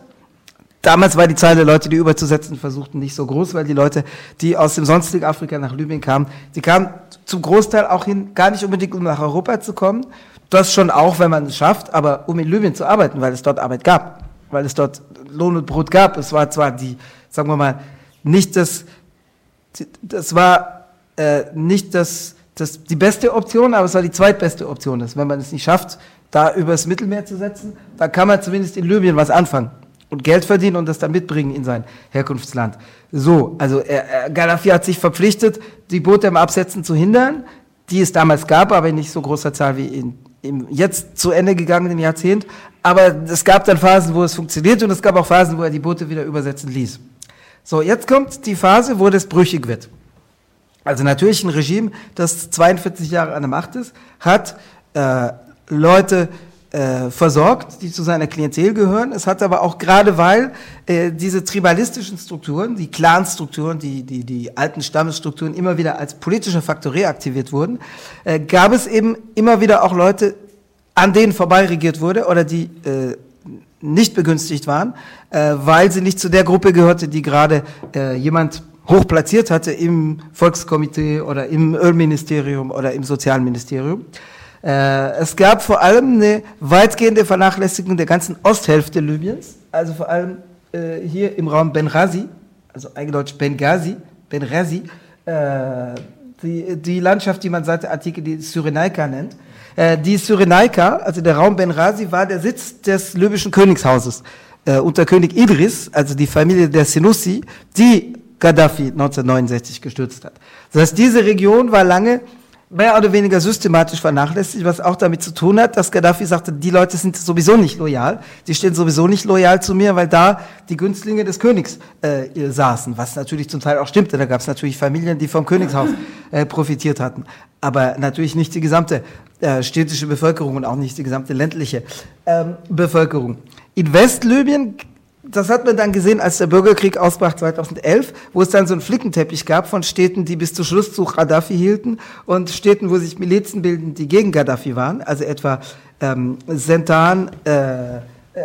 Damals war die Zahl der Leute, die überzusetzen versuchten, nicht so groß, weil die Leute, die aus dem sonstigen Afrika nach Libyen kamen, die kamen zum Großteil auch hin, gar nicht unbedingt, um nach Europa zu kommen. Das schon auch, wenn man es schafft, aber um in Libyen zu arbeiten, weil es dort Arbeit gab, weil es dort Lohn und Brot gab. Es war zwar die, sagen wir mal, nicht das, das war äh, nicht das, das, die beste Option, aber es war die zweitbeste Option. Dass, wenn man es nicht schafft, da übers Mittelmeer zu setzen, dann kann man zumindest in Libyen was anfangen und Geld verdienen und das dann mitbringen in sein Herkunftsland. So, also er, er, Gaddafi hat sich verpflichtet, die Boote im Absetzen zu hindern, die es damals gab, aber in nicht so großer Zahl wie in, im jetzt zu Ende gegangenen Jahrzehnt. Aber es gab dann Phasen, wo es funktioniert und es gab auch Phasen, wo er die Boote wieder übersetzen ließ. So, jetzt kommt die Phase, wo das brüchig wird. Also natürlich ein Regime, das 42 Jahre an der Macht ist, hat äh, Leute äh, versorgt, die zu seiner Klientel gehören. Es hat aber auch gerade weil äh, diese tribalistischen Strukturen, die Clanstrukturen, die, die, die alten Stammesstrukturen immer wieder als politischer Faktor reaktiviert wurden, äh, gab es eben immer wieder auch Leute, an denen vorbei regiert wurde oder die äh, nicht begünstigt waren, äh, weil sie nicht zu der Gruppe gehörte, die gerade äh, jemand hoch platziert hatte im Volkskomitee oder im Ölministerium oder im Sozialministerium. Äh, es gab vor allem eine weitgehende Vernachlässigung der ganzen Osthälfte Libyens, also vor allem äh, hier im Raum Benghazi, also eingedeutscht Benghazi, Benghazi, äh, die, die Landschaft, die man seit der Antike die Cyrenaika nennt. Äh, die Cyrenaika, also der Raum Benghazi, war der Sitz des libyschen Königshauses. Äh, unter König Idris, also die Familie der Senussi, die Gaddafi 1969 gestürzt hat. Das heißt, diese Region war lange mehr oder weniger systematisch vernachlässigt, was auch damit zu tun hat, dass Gaddafi sagte, die Leute sind sowieso nicht loyal, die stehen sowieso nicht loyal zu mir, weil da die Günstlinge des Königs äh, saßen, was natürlich zum Teil auch stimmte. Da gab es natürlich Familien, die vom Königshaus äh, profitiert hatten, aber natürlich nicht die gesamte äh, städtische Bevölkerung und auch nicht die gesamte ländliche ähm, Bevölkerung. In Westlibyen das hat man dann gesehen, als der Bürgerkrieg ausbrach 2011, wo es dann so einen Flickenteppich gab von Städten, die bis zum Schluss zu Gaddafi hielten und Städten, wo sich Milizen bilden, die gegen Gaddafi waren, also etwa ähm, Sentan, äh, äh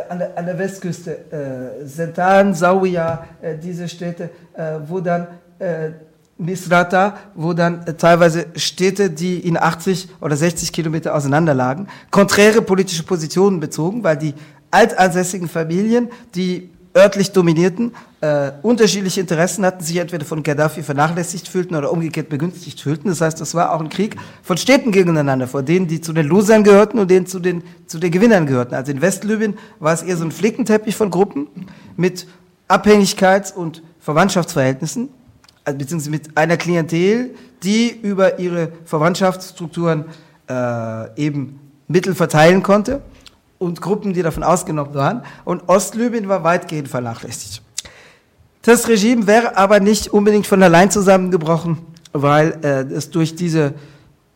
an, der, an der Westküste, äh, Sentan, Zawiya, äh, diese Städte, äh, wo dann äh, Misrata, wo dann äh, teilweise Städte, die in 80 oder 60 Kilometer auseinander lagen, konträre politische Positionen bezogen, weil die altansässigen Familien, die örtlich dominierten, äh, unterschiedliche Interessen hatten, sich entweder von Gaddafi vernachlässigt fühlten oder umgekehrt begünstigt fühlten. Das heißt, das war auch ein Krieg von Städten gegeneinander, vor denen, die zu den Losern gehörten und denen zu den, zu den Gewinnern gehörten. Also in Westlibyen war es eher so ein Flickenteppich von Gruppen mit Abhängigkeits- und Verwandtschaftsverhältnissen, beziehungsweise mit einer Klientel, die über ihre Verwandtschaftsstrukturen äh, eben Mittel verteilen konnte und Gruppen, die davon ausgenommen waren. Und Ostlibyen war weitgehend vernachlässigt. Das Regime wäre aber nicht unbedingt von allein zusammengebrochen, weil äh, es durch diese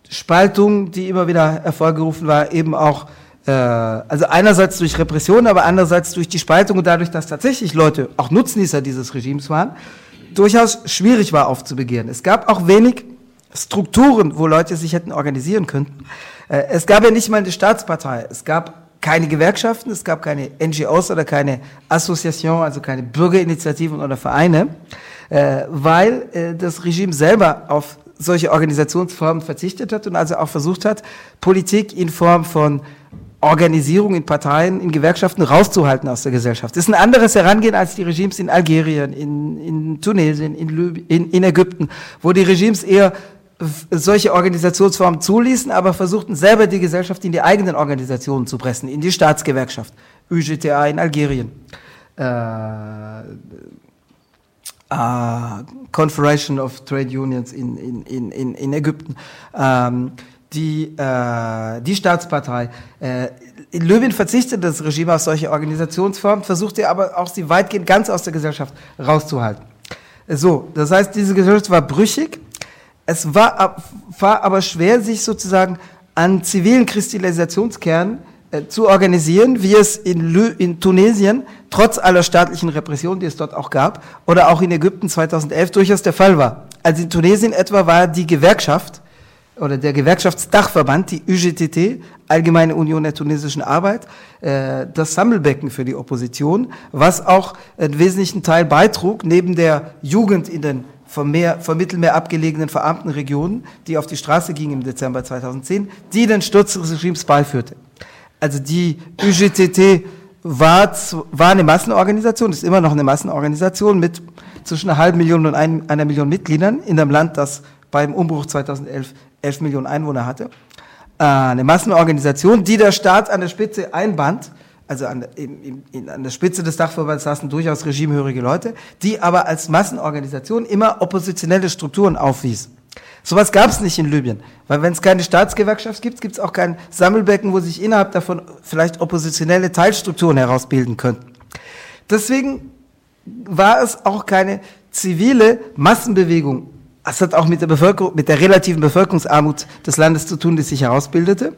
Spaltung, die immer wieder hervorgerufen war, eben auch, äh, also einerseits durch Repression, aber andererseits durch die Spaltung und dadurch, dass tatsächlich Leute auch Nutznießer dieses Regimes waren, durchaus schwierig war aufzubegehren. Es gab auch wenig Strukturen, wo Leute sich hätten organisieren können. Äh, es gab ja nicht mal eine Staatspartei. Es gab keine Gewerkschaften, es gab keine NGOs oder keine Association, also keine Bürgerinitiativen oder Vereine, äh, weil äh, das Regime selber auf solche Organisationsformen verzichtet hat und also auch versucht hat, Politik in Form von Organisierung in Parteien, in Gewerkschaften rauszuhalten aus der Gesellschaft. Das ist ein anderes Herangehen als die Regimes in Algerien, in, in Tunesien, in, Lüb in, in Ägypten, wo die Regimes eher solche Organisationsformen zuließen, aber versuchten selber die Gesellschaft in die eigenen Organisationen zu pressen, in die Staatsgewerkschaft, UGTA in Algerien, äh, äh, Confederation of Trade Unions in, in, in, in Ägypten, ähm, die, äh, die Staatspartei. Äh, in Libyen verzichtet das Regime auf solche Organisationsformen, versuchte aber auch sie weitgehend ganz aus der Gesellschaft rauszuhalten. So, das heißt, diese Gesellschaft war brüchig, es war, war aber schwer, sich sozusagen an zivilen Kristallisationskernen äh, zu organisieren, wie es in, Lü in Tunesien trotz aller staatlichen Repressionen, die es dort auch gab, oder auch in Ägypten 2011 durchaus der Fall war. Also in Tunesien etwa war die Gewerkschaft oder der Gewerkschaftsdachverband, die UGTT, Allgemeine Union der tunesischen Arbeit, äh, das Sammelbecken für die Opposition, was auch einen wesentlichen Teil beitrug, neben der Jugend in den vom, Meer, vom Mittelmeer abgelegenen verarmten Regionen, die auf die Straße ging im Dezember 2010, die den Sturz des Regimes beiführte. Also die UGTT war, war eine Massenorganisation, ist immer noch eine Massenorganisation mit zwischen einer halben Million und ein, einer Million Mitgliedern in einem Land, das beim Umbruch 2011 11 Millionen Einwohner hatte. Äh, eine Massenorganisation, die der Staat an der Spitze einband, also an, in, in, an der Spitze des Dachverbands saßen durchaus regimehörige Leute, die aber als Massenorganisation immer oppositionelle Strukturen aufwies. Sowas gab es nicht in Libyen, weil wenn es keine Staatsgewerkschaft gibt, gibt es auch kein Sammelbecken, wo sich innerhalb davon vielleicht oppositionelle Teilstrukturen herausbilden könnten. Deswegen war es auch keine zivile Massenbewegung. Es hat auch mit der Bevölkerung, mit der relativen Bevölkerungsarmut des Landes zu tun, die sich herausbildete.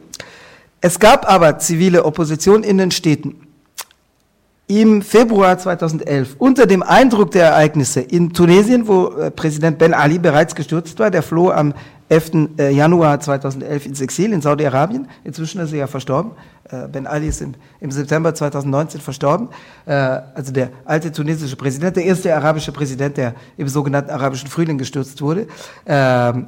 Es gab aber zivile Opposition in den Städten. Im Februar 2011, unter dem Eindruck der Ereignisse in Tunesien, wo äh, Präsident Ben Ali bereits gestürzt war, der floh am 11. Äh, Januar 2011 ins Exil in Saudi-Arabien. Inzwischen ist er ja verstorben. Äh, ben Ali ist im, im September 2019 verstorben. Also der alte tunesische Präsident, der erste arabische Präsident, der im sogenannten arabischen Frühling gestürzt wurde. Ähm,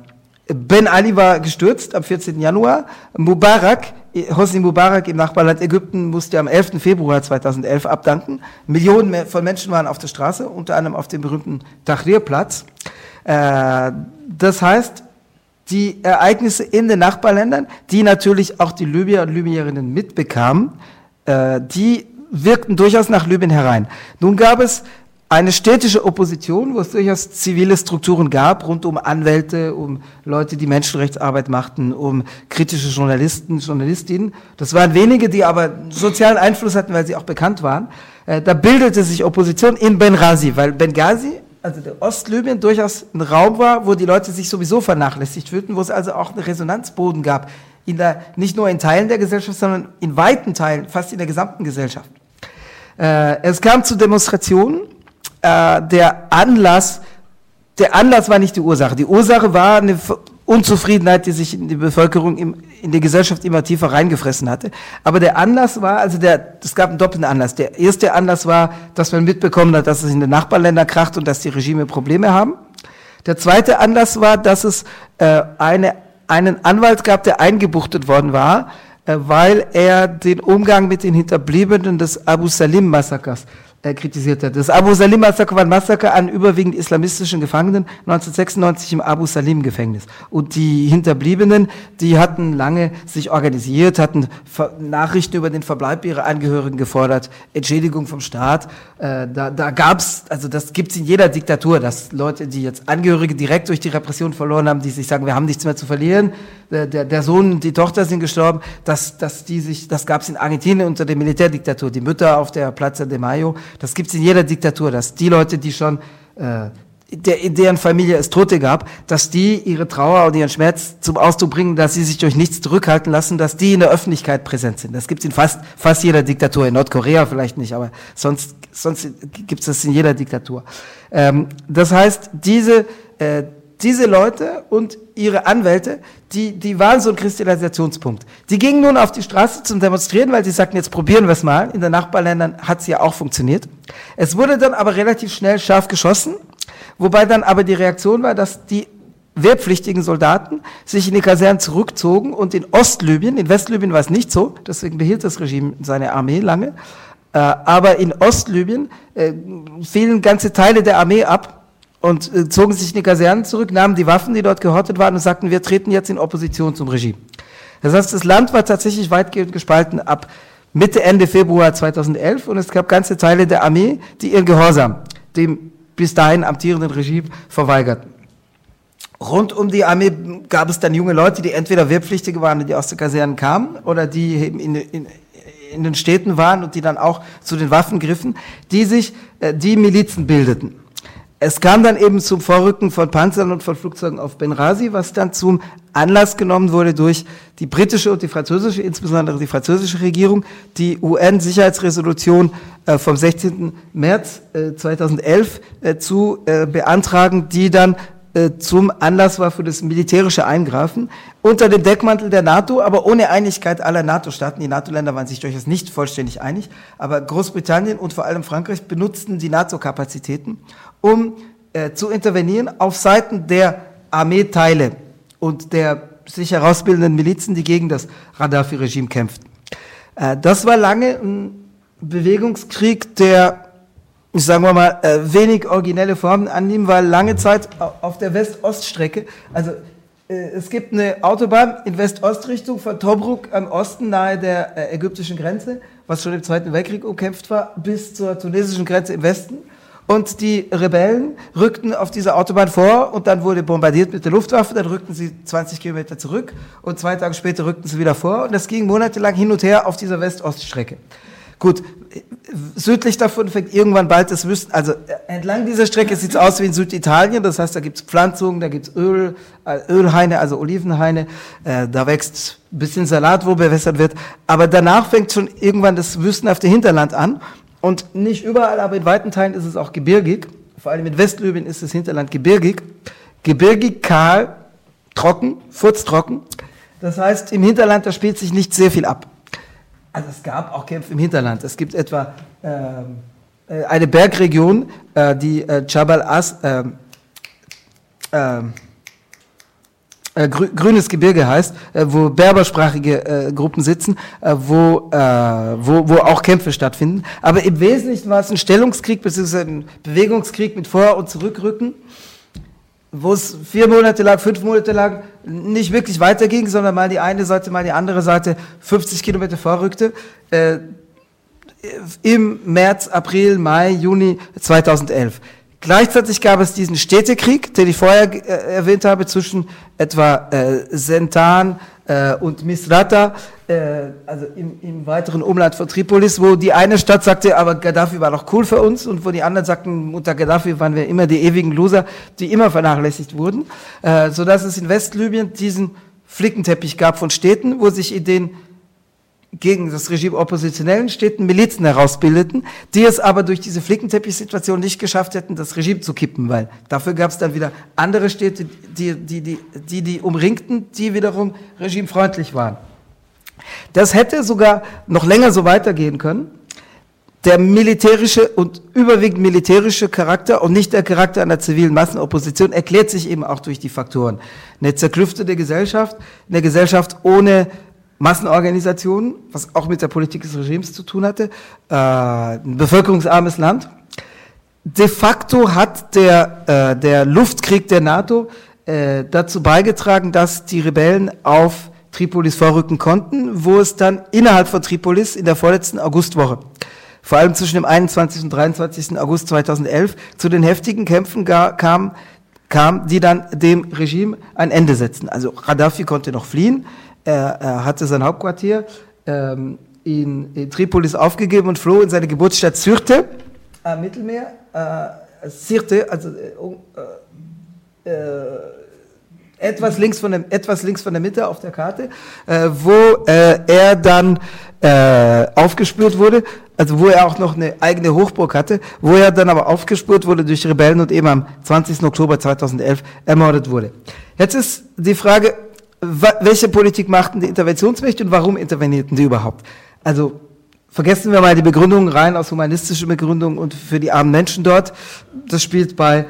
ben Ali war gestürzt am 14. Januar. Mubarak, Hosni Mubarak im Nachbarland Ägypten musste am 11. Februar 2011 abdanken. Millionen von Menschen waren auf der Straße, unter anderem auf dem berühmten Tahrir-Platz. Das heißt, die Ereignisse in den Nachbarländern, die natürlich auch die Libyer und Libyerinnen mitbekamen, äh, die wirkten durchaus nach Libyen herein. Nun gab es eine städtische Opposition, wo es durchaus zivile Strukturen gab, rund um Anwälte, um Leute, die Menschenrechtsarbeit machten, um kritische Journalisten, Journalistinnen. Das waren wenige, die aber sozialen Einfluss hatten, weil sie auch bekannt waren. Äh, da bildete sich Opposition in Benghazi, weil Benghazi also der Ostlibyen durchaus ein Raum war, wo die Leute sich sowieso vernachlässigt fühlten, wo es also auch einen Resonanzboden gab, in der, nicht nur in Teilen der Gesellschaft, sondern in weiten Teilen, fast in der gesamten Gesellschaft. Äh, es kam zu Demonstrationen. Äh, der Anlass, der Anlass war nicht die Ursache. Die Ursache war eine Unzufriedenheit, die sich in die Bevölkerung, im, in die Gesellschaft immer tiefer reingefressen hatte. Aber der Anlass war, also der, es gab einen doppelten Anlass. Der erste Anlass war, dass man mitbekommen hat, dass es in den Nachbarländern kracht und dass die Regime Probleme haben. Der zweite Anlass war, dass es äh, eine, einen Anwalt gab, der eingebuchtet worden war, äh, weil er den Umgang mit den Hinterbliebenen des Abu Salim-Massakers äh, kritisiert hat. Das Abu Salim Massaker war ein Massaker an überwiegend islamistischen Gefangenen 1996 im Abu Salim Gefängnis. Und die Hinterbliebenen, die hatten lange sich organisiert, hatten Nachrichten über den Verbleib ihrer Angehörigen gefordert, Entschädigung vom Staat. Äh, da da gab's, also das gibt's in jeder Diktatur, dass Leute, die jetzt Angehörige direkt durch die Repression verloren haben, die sich sagen, wir haben nichts mehr zu verlieren, der, der, der Sohn, die Tochter sind gestorben, dass, dass die sich, das gab's in Argentinien unter der Militärdiktatur, die Mütter auf der Plaza de Mayo, das gibt's in jeder Diktatur, dass die Leute, die schon äh, der, in deren Familie es Tote gab, dass die ihre Trauer und ihren Schmerz zum Ausdruck bringen, dass sie sich durch nichts zurückhalten lassen, dass die in der Öffentlichkeit präsent sind. Das gibt's in fast, fast jeder Diktatur, in Nordkorea vielleicht nicht, aber sonst, sonst gibt's das in jeder Diktatur. Ähm, das heißt, diese, äh, diese Leute und ihre Anwälte, die, die waren so ein Kristallisationspunkt. Die gingen nun auf die Straße zum Demonstrieren, weil sie sagten, jetzt probieren wir es mal. In den Nachbarländern hat es ja auch funktioniert. Es wurde dann aber relativ schnell scharf geschossen, wobei dann aber die Reaktion war, dass die wehrpflichtigen Soldaten sich in die Kasernen zurückzogen und in Ostlibyen, in Westlibyen war es nicht so, deswegen behielt das Regime seine Armee lange, äh, aber in Ostlibyen äh, fielen ganze Teile der Armee ab und äh, zogen sich in die Kasernen zurück, nahmen die Waffen, die dort gehortet waren und sagten, wir treten jetzt in Opposition zum Regime. Das heißt, das Land war tatsächlich weitgehend gespalten ab Mitte, Ende Februar 2011 und es gab ganze Teile der Armee, die ihren Gehorsam dem bis dahin amtierenden Regime verweigerten. Rund um die Armee gab es dann junge Leute, die entweder Wehrpflichtige waren, die aus den Kasernen kamen, oder die eben in, in, in den Städten waren und die dann auch zu den Waffen griffen, die sich, äh, die Milizen bildeten. Es kam dann eben zum Vorrücken von Panzern und von Flugzeugen auf Benghazi, was dann zum Anlass genommen wurde durch die britische und die französische, insbesondere die französische Regierung, die UN-Sicherheitsresolution äh, vom 16. März 2011 äh, äh, zu beantragen, die dann zum Anlass war für das militärische Eingreifen unter dem Deckmantel der NATO, aber ohne Einigkeit aller NATO-Staaten. Die NATO-Länder waren sich durchaus nicht vollständig einig, aber Großbritannien und vor allem Frankreich benutzten die NATO-Kapazitäten, um äh, zu intervenieren auf Seiten der Armeeteile und der sich herausbildenden Milizen, die gegen das Gaddafi-Regime kämpften. Äh, das war lange ein Bewegungskrieg, der ich sagen wir mal, äh, wenig originelle Formen annehmen, weil lange Zeit auf der West-Ost-Strecke, also äh, es gibt eine Autobahn in West-Ost-Richtung von Tobruk am Osten nahe der äh, ägyptischen Grenze, was schon im Zweiten Weltkrieg umkämpft war, bis zur tunesischen Grenze im Westen. Und die Rebellen rückten auf dieser Autobahn vor und dann wurde bombardiert mit der Luftwaffe, dann rückten sie 20 Kilometer zurück und zwei Tage später rückten sie wieder vor und das ging monatelang hin und her auf dieser West-Ost-Strecke. Gut, südlich davon fängt irgendwann bald das Wüsten, also entlang dieser Strecke sieht es aus wie in Süditalien, das heißt, da gibt es Pflanzungen, da gibt es Öl, äh, Ölhaine, also Olivenhaine, äh, da wächst ein bisschen Salat, wo bewässert wird, aber danach fängt schon irgendwann das wüstenhafte Hinterland an. Und nicht überall, aber in weiten Teilen ist es auch gebirgig, vor allem in Westlibyen ist das Hinterland gebirgig, gebirgig, kahl, trocken, furztrocken, das heißt, im Hinterland, da spielt sich nicht sehr viel ab. Also es gab auch Kämpfe im Hinterland. Es gibt etwa ähm, äh, eine Bergregion, äh, die äh, Jabal As, ähm, ähm, äh, grü grünes Gebirge heißt, äh, wo berbersprachige äh, Gruppen sitzen, wo, wo, wo auch Kämpfe stattfinden. Aber im Wesentlichen war es ein Stellungskrieg bzw. ein Bewegungskrieg mit Vor- und Zurückrücken wo es vier Monate lang, fünf Monate lang nicht wirklich weiterging, sondern mal die eine Seite, mal die andere Seite 50 Kilometer vorrückte. Äh, Im März, April, Mai, Juni 2011. Gleichzeitig gab es diesen Städtekrieg, den ich vorher äh, erwähnt habe, zwischen etwa äh, Sentan, äh, und Misrata, äh, also im, im weiteren Umland von Tripolis, wo die eine Stadt sagte, aber Gaddafi war doch cool für uns und wo die anderen sagten, unter Gaddafi waren wir immer die ewigen Loser, die immer vernachlässigt wurden, äh, so dass es in Westlibyen diesen Flickenteppich gab von Städten, wo sich in den gegen das Regime oppositionellen Städten Milizen herausbildeten, die es aber durch diese Flickenteppich-Situation nicht geschafft hätten, das Regime zu kippen, weil dafür gab es dann wieder andere Städte, die die, die, die, die umringten, die wiederum regimefreundlich waren. Das hätte sogar noch länger so weitergehen können. Der militärische und überwiegend militärische Charakter und nicht der Charakter einer zivilen Massenopposition erklärt sich eben auch durch die Faktoren. Eine zerklüftete Gesellschaft, eine Gesellschaft ohne Massenorganisationen, was auch mit der Politik des Regimes zu tun hatte, äh, ein bevölkerungsarmes Land. De facto hat der, äh, der Luftkrieg der NATO äh, dazu beigetragen, dass die Rebellen auf Tripolis vorrücken konnten, wo es dann innerhalb von Tripolis in der vorletzten Augustwoche, vor allem zwischen dem 21. und 23. August 2011, zu den heftigen Kämpfen kam, kam, die dann dem Regime ein Ende setzten. Also Gaddafi konnte noch fliehen, er, er hatte sein Hauptquartier ähm, in, in, Tripolis aufgegeben und floh in seine Geburtsstadt Syrte am Mittelmeer. Äh, Sirte, also äh, äh, etwas links von der, etwas links von der Mitte auf der Karte, äh, wo äh, er dann äh, aufgespürt wurde, also wo er auch noch eine eigene Hochburg hatte, wo er dann aber aufgespürt wurde durch Rebellen und eben am 20. Oktober 2011 ermordet wurde. Jetzt ist die Frage, welche Politik machten die Interventionsmächte und warum intervenierten die überhaupt? Also vergessen wir mal die Begründung rein aus humanistischer Begründung und für die armen Menschen dort. Das spielt bei,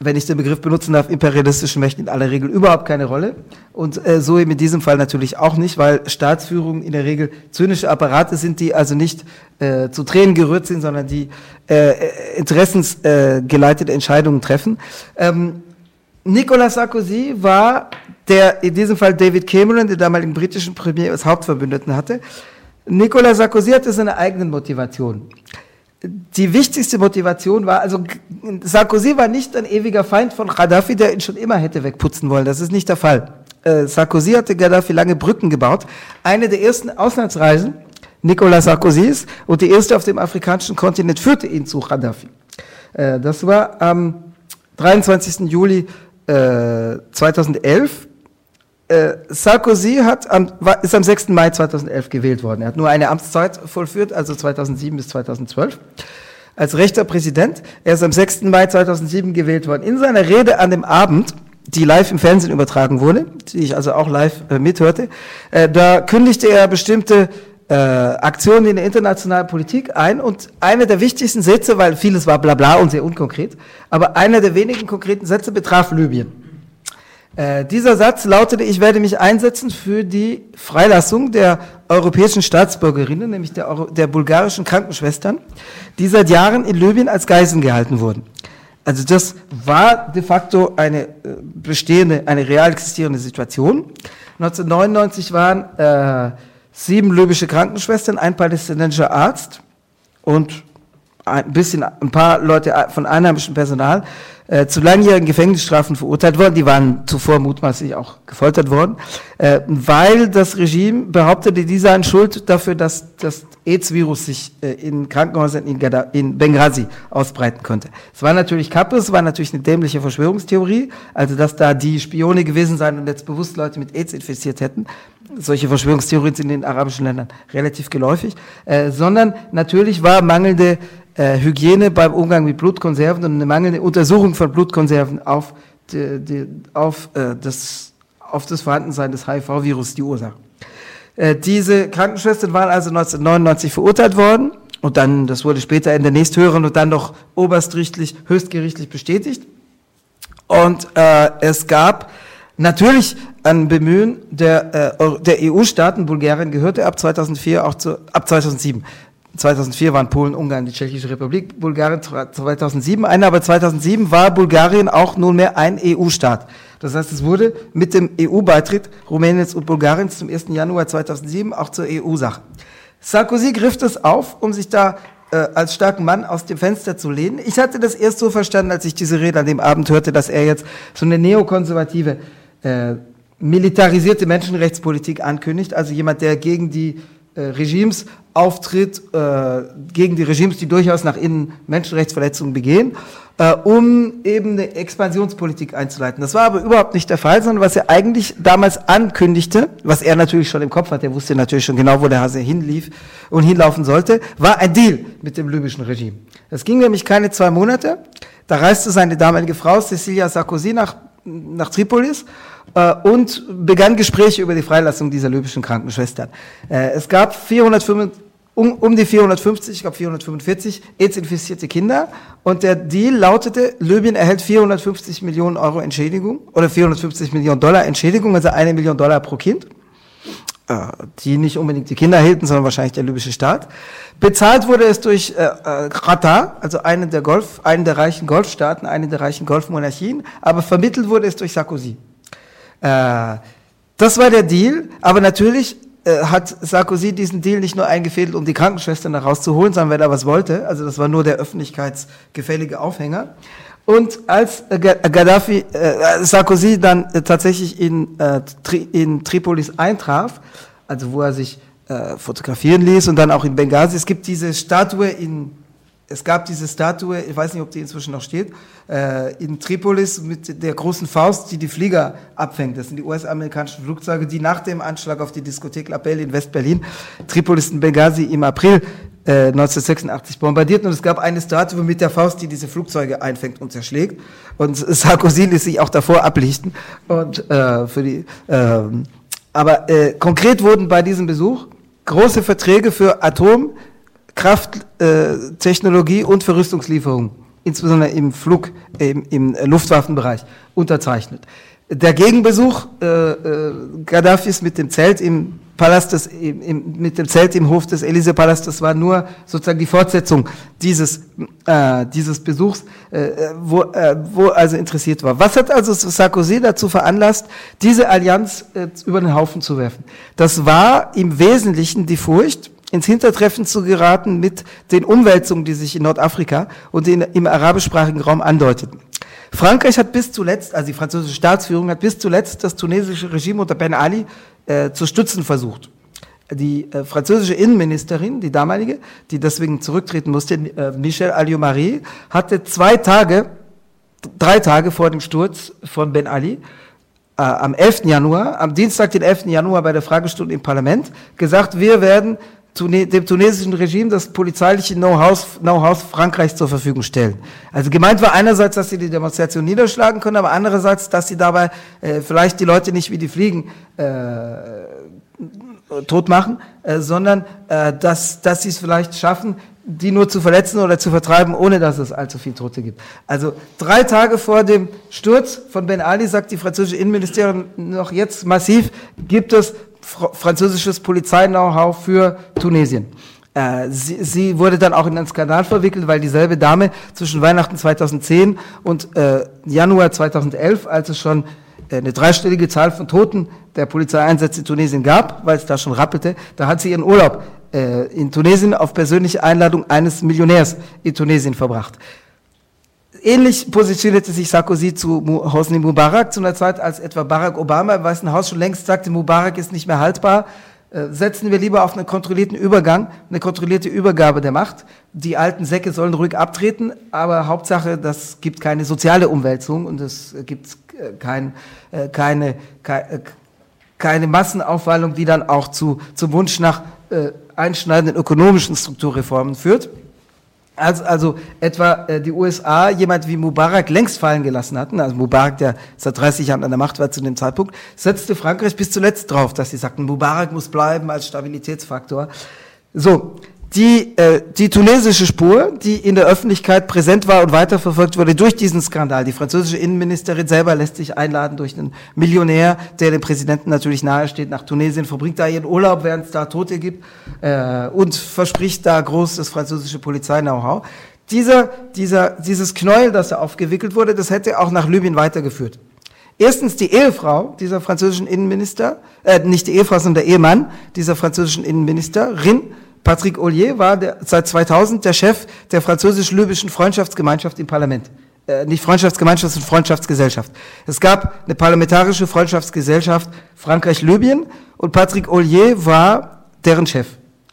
wenn ich den Begriff benutzen darf, imperialistischen Mächten in aller Regel überhaupt keine Rolle. Und äh, so eben in diesem Fall natürlich auch nicht, weil Staatsführung in der Regel zynische Apparate sind, die also nicht äh, zu Tränen gerührt sind, sondern die äh, interessensgeleitete äh, Entscheidungen treffen. Ähm, Nicolas Sarkozy war der in diesem Fall David Cameron, den damaligen britischen Premier, als Hauptverbündeten hatte. Nicolas Sarkozy hatte seine eigenen Motivationen. Die wichtigste Motivation war, also Sarkozy war nicht ein ewiger Feind von Gaddafi, der ihn schon immer hätte wegputzen wollen. Das ist nicht der Fall. Äh, Sarkozy hatte Gaddafi lange Brücken gebaut. Eine der ersten Auslandsreisen Nicolas Sarkozys und die erste auf dem afrikanischen Kontinent führte ihn zu Gaddafi. Äh, das war am 23. Juli 2011 äh, Sarkozy hat am, war, ist am 6. Mai 2011 gewählt worden. Er hat nur eine Amtszeit vollführt, also 2007 bis 2012, als rechter Präsident. Er ist am 6. Mai 2007 gewählt worden. In seiner Rede an dem Abend die live im Fernsehen übertragen wurde, die ich also auch live äh, mithörte. Äh, da kündigte er bestimmte äh, Aktionen in der internationalen Politik ein und einer der wichtigsten Sätze, weil vieles war blabla und sehr unkonkret, aber einer der wenigen konkreten Sätze betraf Libyen. Äh, dieser Satz lautete, ich werde mich einsetzen für die Freilassung der europäischen Staatsbürgerinnen, nämlich der, Euro der bulgarischen Krankenschwestern, die seit Jahren in Libyen als Geiseln gehalten wurden. Also das war de facto eine äh, bestehende, eine real existierende Situation. 1999 waren äh, sieben libysche Krankenschwestern, ein palästinensischer Arzt und ein bisschen ein paar Leute von einheimischem Personal äh, zu langjährigen Gefängnisstrafen verurteilt worden. Die waren zuvor mutmaßlich auch gefoltert worden, äh, weil das Regime behauptete, die seien schuld dafür, dass das AIDS-Virus sich äh, in Krankenhäusern in, Gada in Benghazi ausbreiten konnte. Es war natürlich Kappe, es war natürlich eine dämliche Verschwörungstheorie, also dass da die Spione gewesen seien und jetzt bewusst Leute mit AIDS infiziert hätten. Solche Verschwörungstheorien sind in den arabischen Ländern relativ geläufig, äh, sondern natürlich war mangelnde äh, Hygiene beim Umgang mit Blutkonserven und eine mangelnde Untersuchung von Blutkonserven auf, die, die, auf, äh, das, auf das Vorhandensein des HIV-Virus die Ursache. Äh, diese Krankenschwestern waren also 1999 verurteilt worden und dann, das wurde später in der nächsthöheren und dann noch oberstrichtlich, höchstgerichtlich bestätigt. Und äh, es gab natürlich ein Bemühen der, äh, der EU-Staaten, Bulgarien gehörte ab 2004 auch zu, ab 2007 2004 waren Polen, Ungarn, die Tschechische Republik, Bulgarien 2007 eine, aber 2007 war Bulgarien auch nunmehr ein EU-Staat. Das heißt, es wurde mit dem EU-Beitritt Rumäniens und Bulgariens zum 1. Januar 2007 auch zur EU-Sache. Sarkozy griff das auf, um sich da äh, als starken Mann aus dem Fenster zu lehnen. Ich hatte das erst so verstanden, als ich diese Rede an dem Abend hörte, dass er jetzt so eine neokonservative, äh, militarisierte Menschenrechtspolitik ankündigt, also jemand, der gegen die äh, Regimes auftritt, äh, gegen die Regimes, die durchaus nach innen Menschenrechtsverletzungen begehen, äh, um eben eine Expansionspolitik einzuleiten. Das war aber überhaupt nicht der Fall, sondern was er eigentlich damals ankündigte, was er natürlich schon im Kopf hat, er wusste natürlich schon genau, wo der Hase hinlief und hinlaufen sollte, war ein Deal mit dem libyschen Regime. Es ging nämlich keine zwei Monate, da reiste seine damalige Frau Cecilia Sarkozy nach, nach Tripolis äh, und begann Gespräche über die Freilassung dieser libyschen Krankenschwestern. Äh, es gab 405, um, um die 450, ich glaube 445 AIDS-infizierte Kinder und der Deal lautete, Libyen erhält 450 Millionen Euro Entschädigung oder 450 Millionen Dollar Entschädigung, also eine Million Dollar pro Kind die nicht unbedingt die Kinder hielten, sondern wahrscheinlich der libysche Staat. Bezahlt wurde es durch äh, äh, Qatar, also einen der Golf, einen der reichen Golfstaaten, eine der reichen Golfmonarchien, aber vermittelt wurde es durch Sarkozy. Äh, das war der Deal, aber natürlich äh, hat Sarkozy diesen Deal nicht nur eingefädelt, um die Krankenschwestern da rauszuholen, sondern weil er was wollte. Also das war nur der öffentlichkeitsgefällige Aufhänger. Und als Gaddafi, äh, Sarkozy dann äh, tatsächlich in, äh, Tri in Tripolis eintraf, also wo er sich äh, fotografieren ließ und dann auch in Benghazi, es gibt diese Statue in es gab diese Statue, ich weiß nicht, ob die inzwischen noch steht, äh, in Tripolis mit der großen Faust, die die Flieger abfängt. Das sind die US-amerikanischen Flugzeuge, die nach dem Anschlag auf die Diskothek La in West-Berlin, Tripolis und Benghazi im April äh, 1986 bombardierten. Und es gab eine Statue mit der Faust, die diese Flugzeuge einfängt und zerschlägt. Und Sarkozy ließ sich auch davor ablichten. Und äh, für die, äh, aber äh, konkret wurden bei diesem Besuch große Verträge für Atom Krafttechnologie äh, und für Rüstungslieferungen, insbesondere im Flug, im, im Luftwaffenbereich, unterzeichnet. Der Gegenbesuch äh, äh, Gaddafis mit dem Zelt im Palast des, im, im, mit dem Zelt im Hof des Élysée-Palastes war nur sozusagen die Fortsetzung dieses, äh, dieses Besuchs, äh, wo, äh, wo also interessiert war. Was hat also Sarkozy dazu veranlasst, diese Allianz äh, über den Haufen zu werfen? Das war im Wesentlichen die Furcht, ins Hintertreffen zu geraten mit den Umwälzungen, die sich in Nordafrika und in, im arabischsprachigen Raum andeuteten. Frankreich hat bis zuletzt, also die französische Staatsführung hat bis zuletzt das tunesische Regime unter Ben Ali äh, zu stützen versucht. Die äh, französische Innenministerin, die damalige, die deswegen zurücktreten musste, äh, Michel Alliot-Marie, hatte zwei Tage, drei Tage vor dem Sturz von Ben Ali, äh, am 11. Januar, am Dienstag, den 11. Januar bei der Fragestunde im Parlament, gesagt, wir werden dem tunesischen Regime das polizeiliche Know-how Know Frankreichs zur Verfügung stellen. Also gemeint war einerseits, dass sie die Demonstration niederschlagen können, aber andererseits, dass sie dabei äh, vielleicht die Leute nicht wie die Fliegen äh, tot machen, äh, sondern äh, dass, dass sie es vielleicht schaffen, die nur zu verletzen oder zu vertreiben, ohne dass es allzu viel Tote gibt. Also drei Tage vor dem Sturz von Ben Ali sagt die französische Innenministerin noch jetzt massiv, gibt es fr französisches Polizei-Know-how für Tunesien. Äh, sie, sie, wurde dann auch in einen Skandal verwickelt, weil dieselbe Dame zwischen Weihnachten 2010 und äh, Januar 2011, als es schon äh, eine dreistellige Zahl von Toten der Polizeieinsätze in Tunesien gab, weil es da schon rappelte, da hat sie ihren Urlaub äh, in Tunesien auf persönliche Einladung eines Millionärs in Tunesien verbracht. Ähnlich positionierte sich Sarkozy zu Hosni Mubarak zu einer Zeit, als etwa Barack Obama im Weißen Haus schon längst sagte, Mubarak ist nicht mehr haltbar. Äh, setzen wir lieber auf einen kontrollierten Übergang, eine kontrollierte Übergabe der Macht. Die alten Säcke sollen ruhig abtreten, aber Hauptsache, das gibt keine soziale Umwälzung und es gibt äh, kein, äh, keine, keine, keine Massenaufwallung, die dann auch zu, zum Wunsch nach einschneidenden ökonomischen Strukturreformen führt. Als also etwa äh, die USA jemand wie Mubarak längst fallen gelassen hatten, also Mubarak, der seit 30 Jahren an der Macht war zu dem Zeitpunkt, setzte Frankreich bis zuletzt drauf, dass sie sagten, Mubarak muss bleiben als Stabilitätsfaktor. So, die, äh, die tunesische Spur, die in der Öffentlichkeit präsent war und weiterverfolgt wurde durch diesen Skandal. Die französische Innenministerin selber lässt sich einladen durch einen Millionär, der dem Präsidenten natürlich nahesteht, nach Tunesien, verbringt da ihren Urlaub, während es da Tote gibt äh, und verspricht da groß das französische Polizei-Know-how. Dieser, dieser, dieses Knäuel, das da aufgewickelt wurde, das hätte auch nach Libyen weitergeführt. Erstens die Ehefrau dieser französischen Innenminister, äh, nicht die Ehefrau, sondern der Ehemann dieser französischen Innenministerin, Patrick Ollier war der, seit 2000 der Chef der französisch-libyschen Freundschaftsgemeinschaft im Parlament. Äh, nicht Freundschaftsgemeinschaft, sondern Freundschaftsgesellschaft. Es gab eine parlamentarische Freundschaftsgesellschaft Frankreich-Libyen und Patrick Ollier war deren Chef.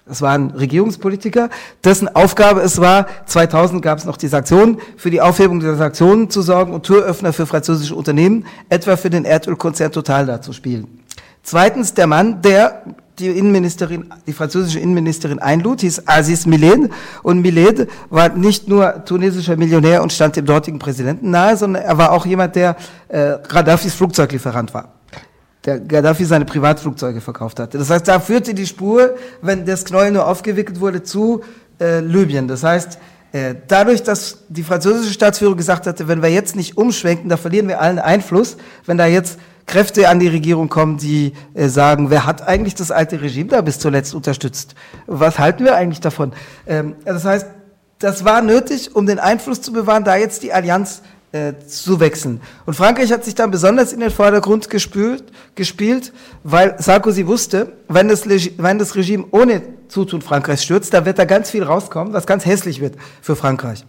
Das war ein Regierungspolitiker, dessen Aufgabe es war, 2000 gab es noch die Sanktionen, für die Aufhebung dieser Sanktionen zu sorgen und Türöffner für französische Unternehmen, etwa für den Erdölkonzern Total da zu spielen. Zweitens der Mann, der die Innenministerin, die französische Innenministerin einlud, hieß Aziz Miled. Und Miled war nicht nur tunesischer Millionär und stand dem dortigen Präsidenten nahe, sondern er war auch jemand, der äh, Gaddafis Flugzeuglieferant war. Der Gaddafi seine Privatflugzeuge verkauft hatte. Das heißt, da führte die Spur, wenn das Knäuel nur aufgewickelt wurde, zu äh, Libyen. Das heißt, äh, dadurch, dass die französische Staatsführung gesagt hatte, wenn wir jetzt nicht umschwenken, da verlieren wir allen Einfluss, wenn da jetzt Kräfte an die Regierung kommen, die äh, sagen, wer hat eigentlich das alte Regime da bis zuletzt unterstützt? Was halten wir eigentlich davon? Ähm, das heißt, das war nötig, um den Einfluss zu bewahren, da jetzt die Allianz äh, zu wechseln. Und Frankreich hat sich dann besonders in den Vordergrund gespült, gespielt, weil Sarkozy wusste, wenn das, wenn das Regime ohne Zutun Frankreichs stürzt, da wird da ganz viel rauskommen, was ganz hässlich wird für Frankreich.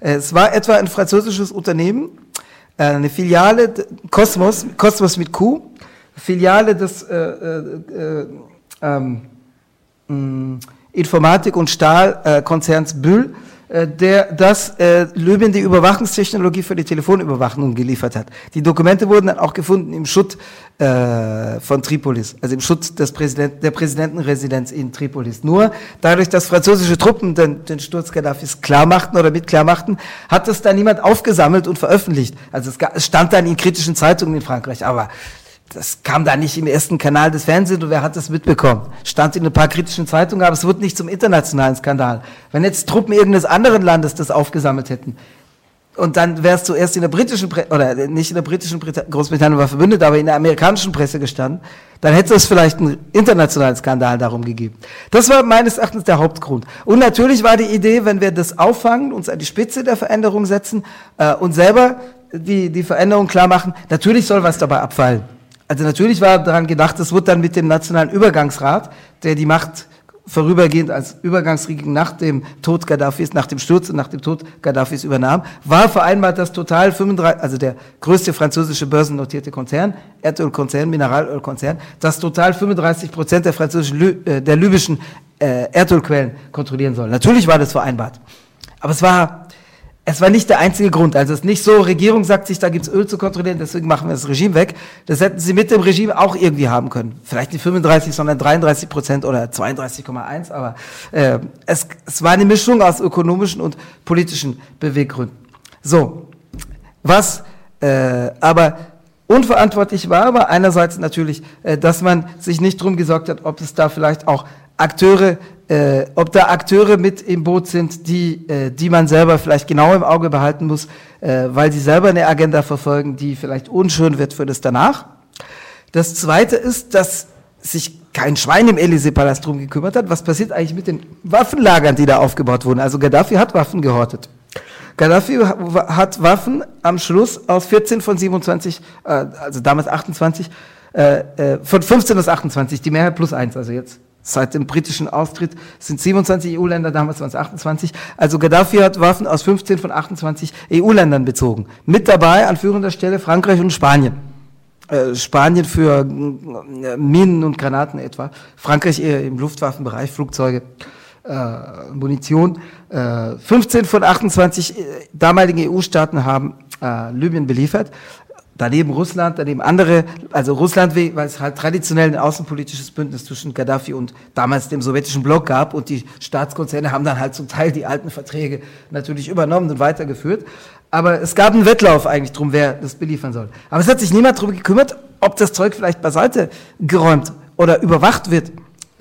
Äh, es war etwa ein französisches Unternehmen, eine Filiale, Cosmos, Cosmos mit Q, Filiale des äh, äh, ähm, mm, Informatik- und Stahlkonzerns Bühl, äh, der das äh, Libyen die Überwachungstechnologie für die Telefonüberwachung geliefert hat. Die Dokumente wurden dann auch gefunden im Schutt äh, von Tripolis, also im Schutt des Präsident, der Präsidentenresidenz in Tripolis. Nur dadurch, dass französische Truppen den, den Sturz Gaddafis klar machten oder mit klar machten, hat es da niemand aufgesammelt und veröffentlicht. Also es, es stand dann in kritischen Zeitungen in Frankreich, aber das kam da nicht im ersten Kanal des Fernsehens und wer hat das mitbekommen? Stand in ein paar kritischen Zeitungen, aber es wurde nicht zum internationalen Skandal. Wenn jetzt Truppen irgendeines anderen Landes das aufgesammelt hätten, und dann wäre es zuerst in der britischen Presse, oder nicht in der britischen Presse, Großbritannien war verbündet, aber in der amerikanischen Presse gestanden, dann hätte es vielleicht einen internationalen Skandal darum gegeben. Das war meines Erachtens der Hauptgrund. Und natürlich war die Idee, wenn wir das auffangen, uns an die Spitze der Veränderung setzen äh, und selber die, die Veränderung klar machen, natürlich soll was dabei abfallen. Also natürlich war daran gedacht, es wird dann mit dem Nationalen Übergangsrat, der die Macht vorübergehend als Übergangsregierung nach dem Tod Gaddafis, nach dem Sturz und nach dem Tod Gaddafis übernahm, war vereinbart, dass total 35, also der größte französische börsennotierte Konzern, Erdölkonzern, Mineralölkonzern, dass total 35 Prozent der französischen, äh, der libyschen äh, Erdölquellen kontrollieren soll. Natürlich war das vereinbart. Aber es war es war nicht der einzige Grund. Also es ist nicht so, Regierung sagt sich, da gibt's Öl zu kontrollieren, deswegen machen wir das Regime weg. Das hätten sie mit dem Regime auch irgendwie haben können. Vielleicht nicht 35, sondern 33 Prozent oder 32,1. Aber äh, es, es war eine Mischung aus ökonomischen und politischen Beweggründen. So, was äh, aber unverantwortlich war, war einerseits natürlich, äh, dass man sich nicht drum gesorgt hat, ob es da vielleicht auch Akteure, äh, ob da Akteure mit im Boot sind, die, äh, die man selber vielleicht genau im Auge behalten muss, äh, weil sie selber eine Agenda verfolgen, die vielleicht unschön wird für das danach. Das Zweite ist, dass sich kein Schwein im Élysée-Palast drum gekümmert hat. Was passiert eigentlich mit den Waffenlagern, die da aufgebaut wurden? Also Gaddafi hat Waffen gehortet. Gaddafi hat Waffen am Schluss aus 14 von 27, äh, also damals 28, äh, äh, von 15 aus 28, die Mehrheit plus eins, also jetzt Seit dem britischen Austritt sind 27 EU-Länder, damals waren es 28. Also Gaddafi hat Waffen aus 15 von 28 EU-Ländern bezogen. Mit dabei an führender Stelle Frankreich und Spanien. Äh, Spanien für äh, Minen und Granaten etwa. Frankreich eher im Luftwaffenbereich, Flugzeuge, äh, Munition. Äh, 15 von 28 äh, damaligen EU-Staaten haben äh, Libyen beliefert daneben Russland, daneben andere, also Russland, weil es halt traditionell ein außenpolitisches Bündnis zwischen Gaddafi und damals dem sowjetischen Block gab und die Staatskonzerne haben dann halt zum Teil die alten Verträge natürlich übernommen und weitergeführt. Aber es gab einen Wettlauf eigentlich drum, wer das beliefern soll. Aber es hat sich niemand darum gekümmert, ob das Zeug vielleicht beiseite geräumt oder überwacht wird.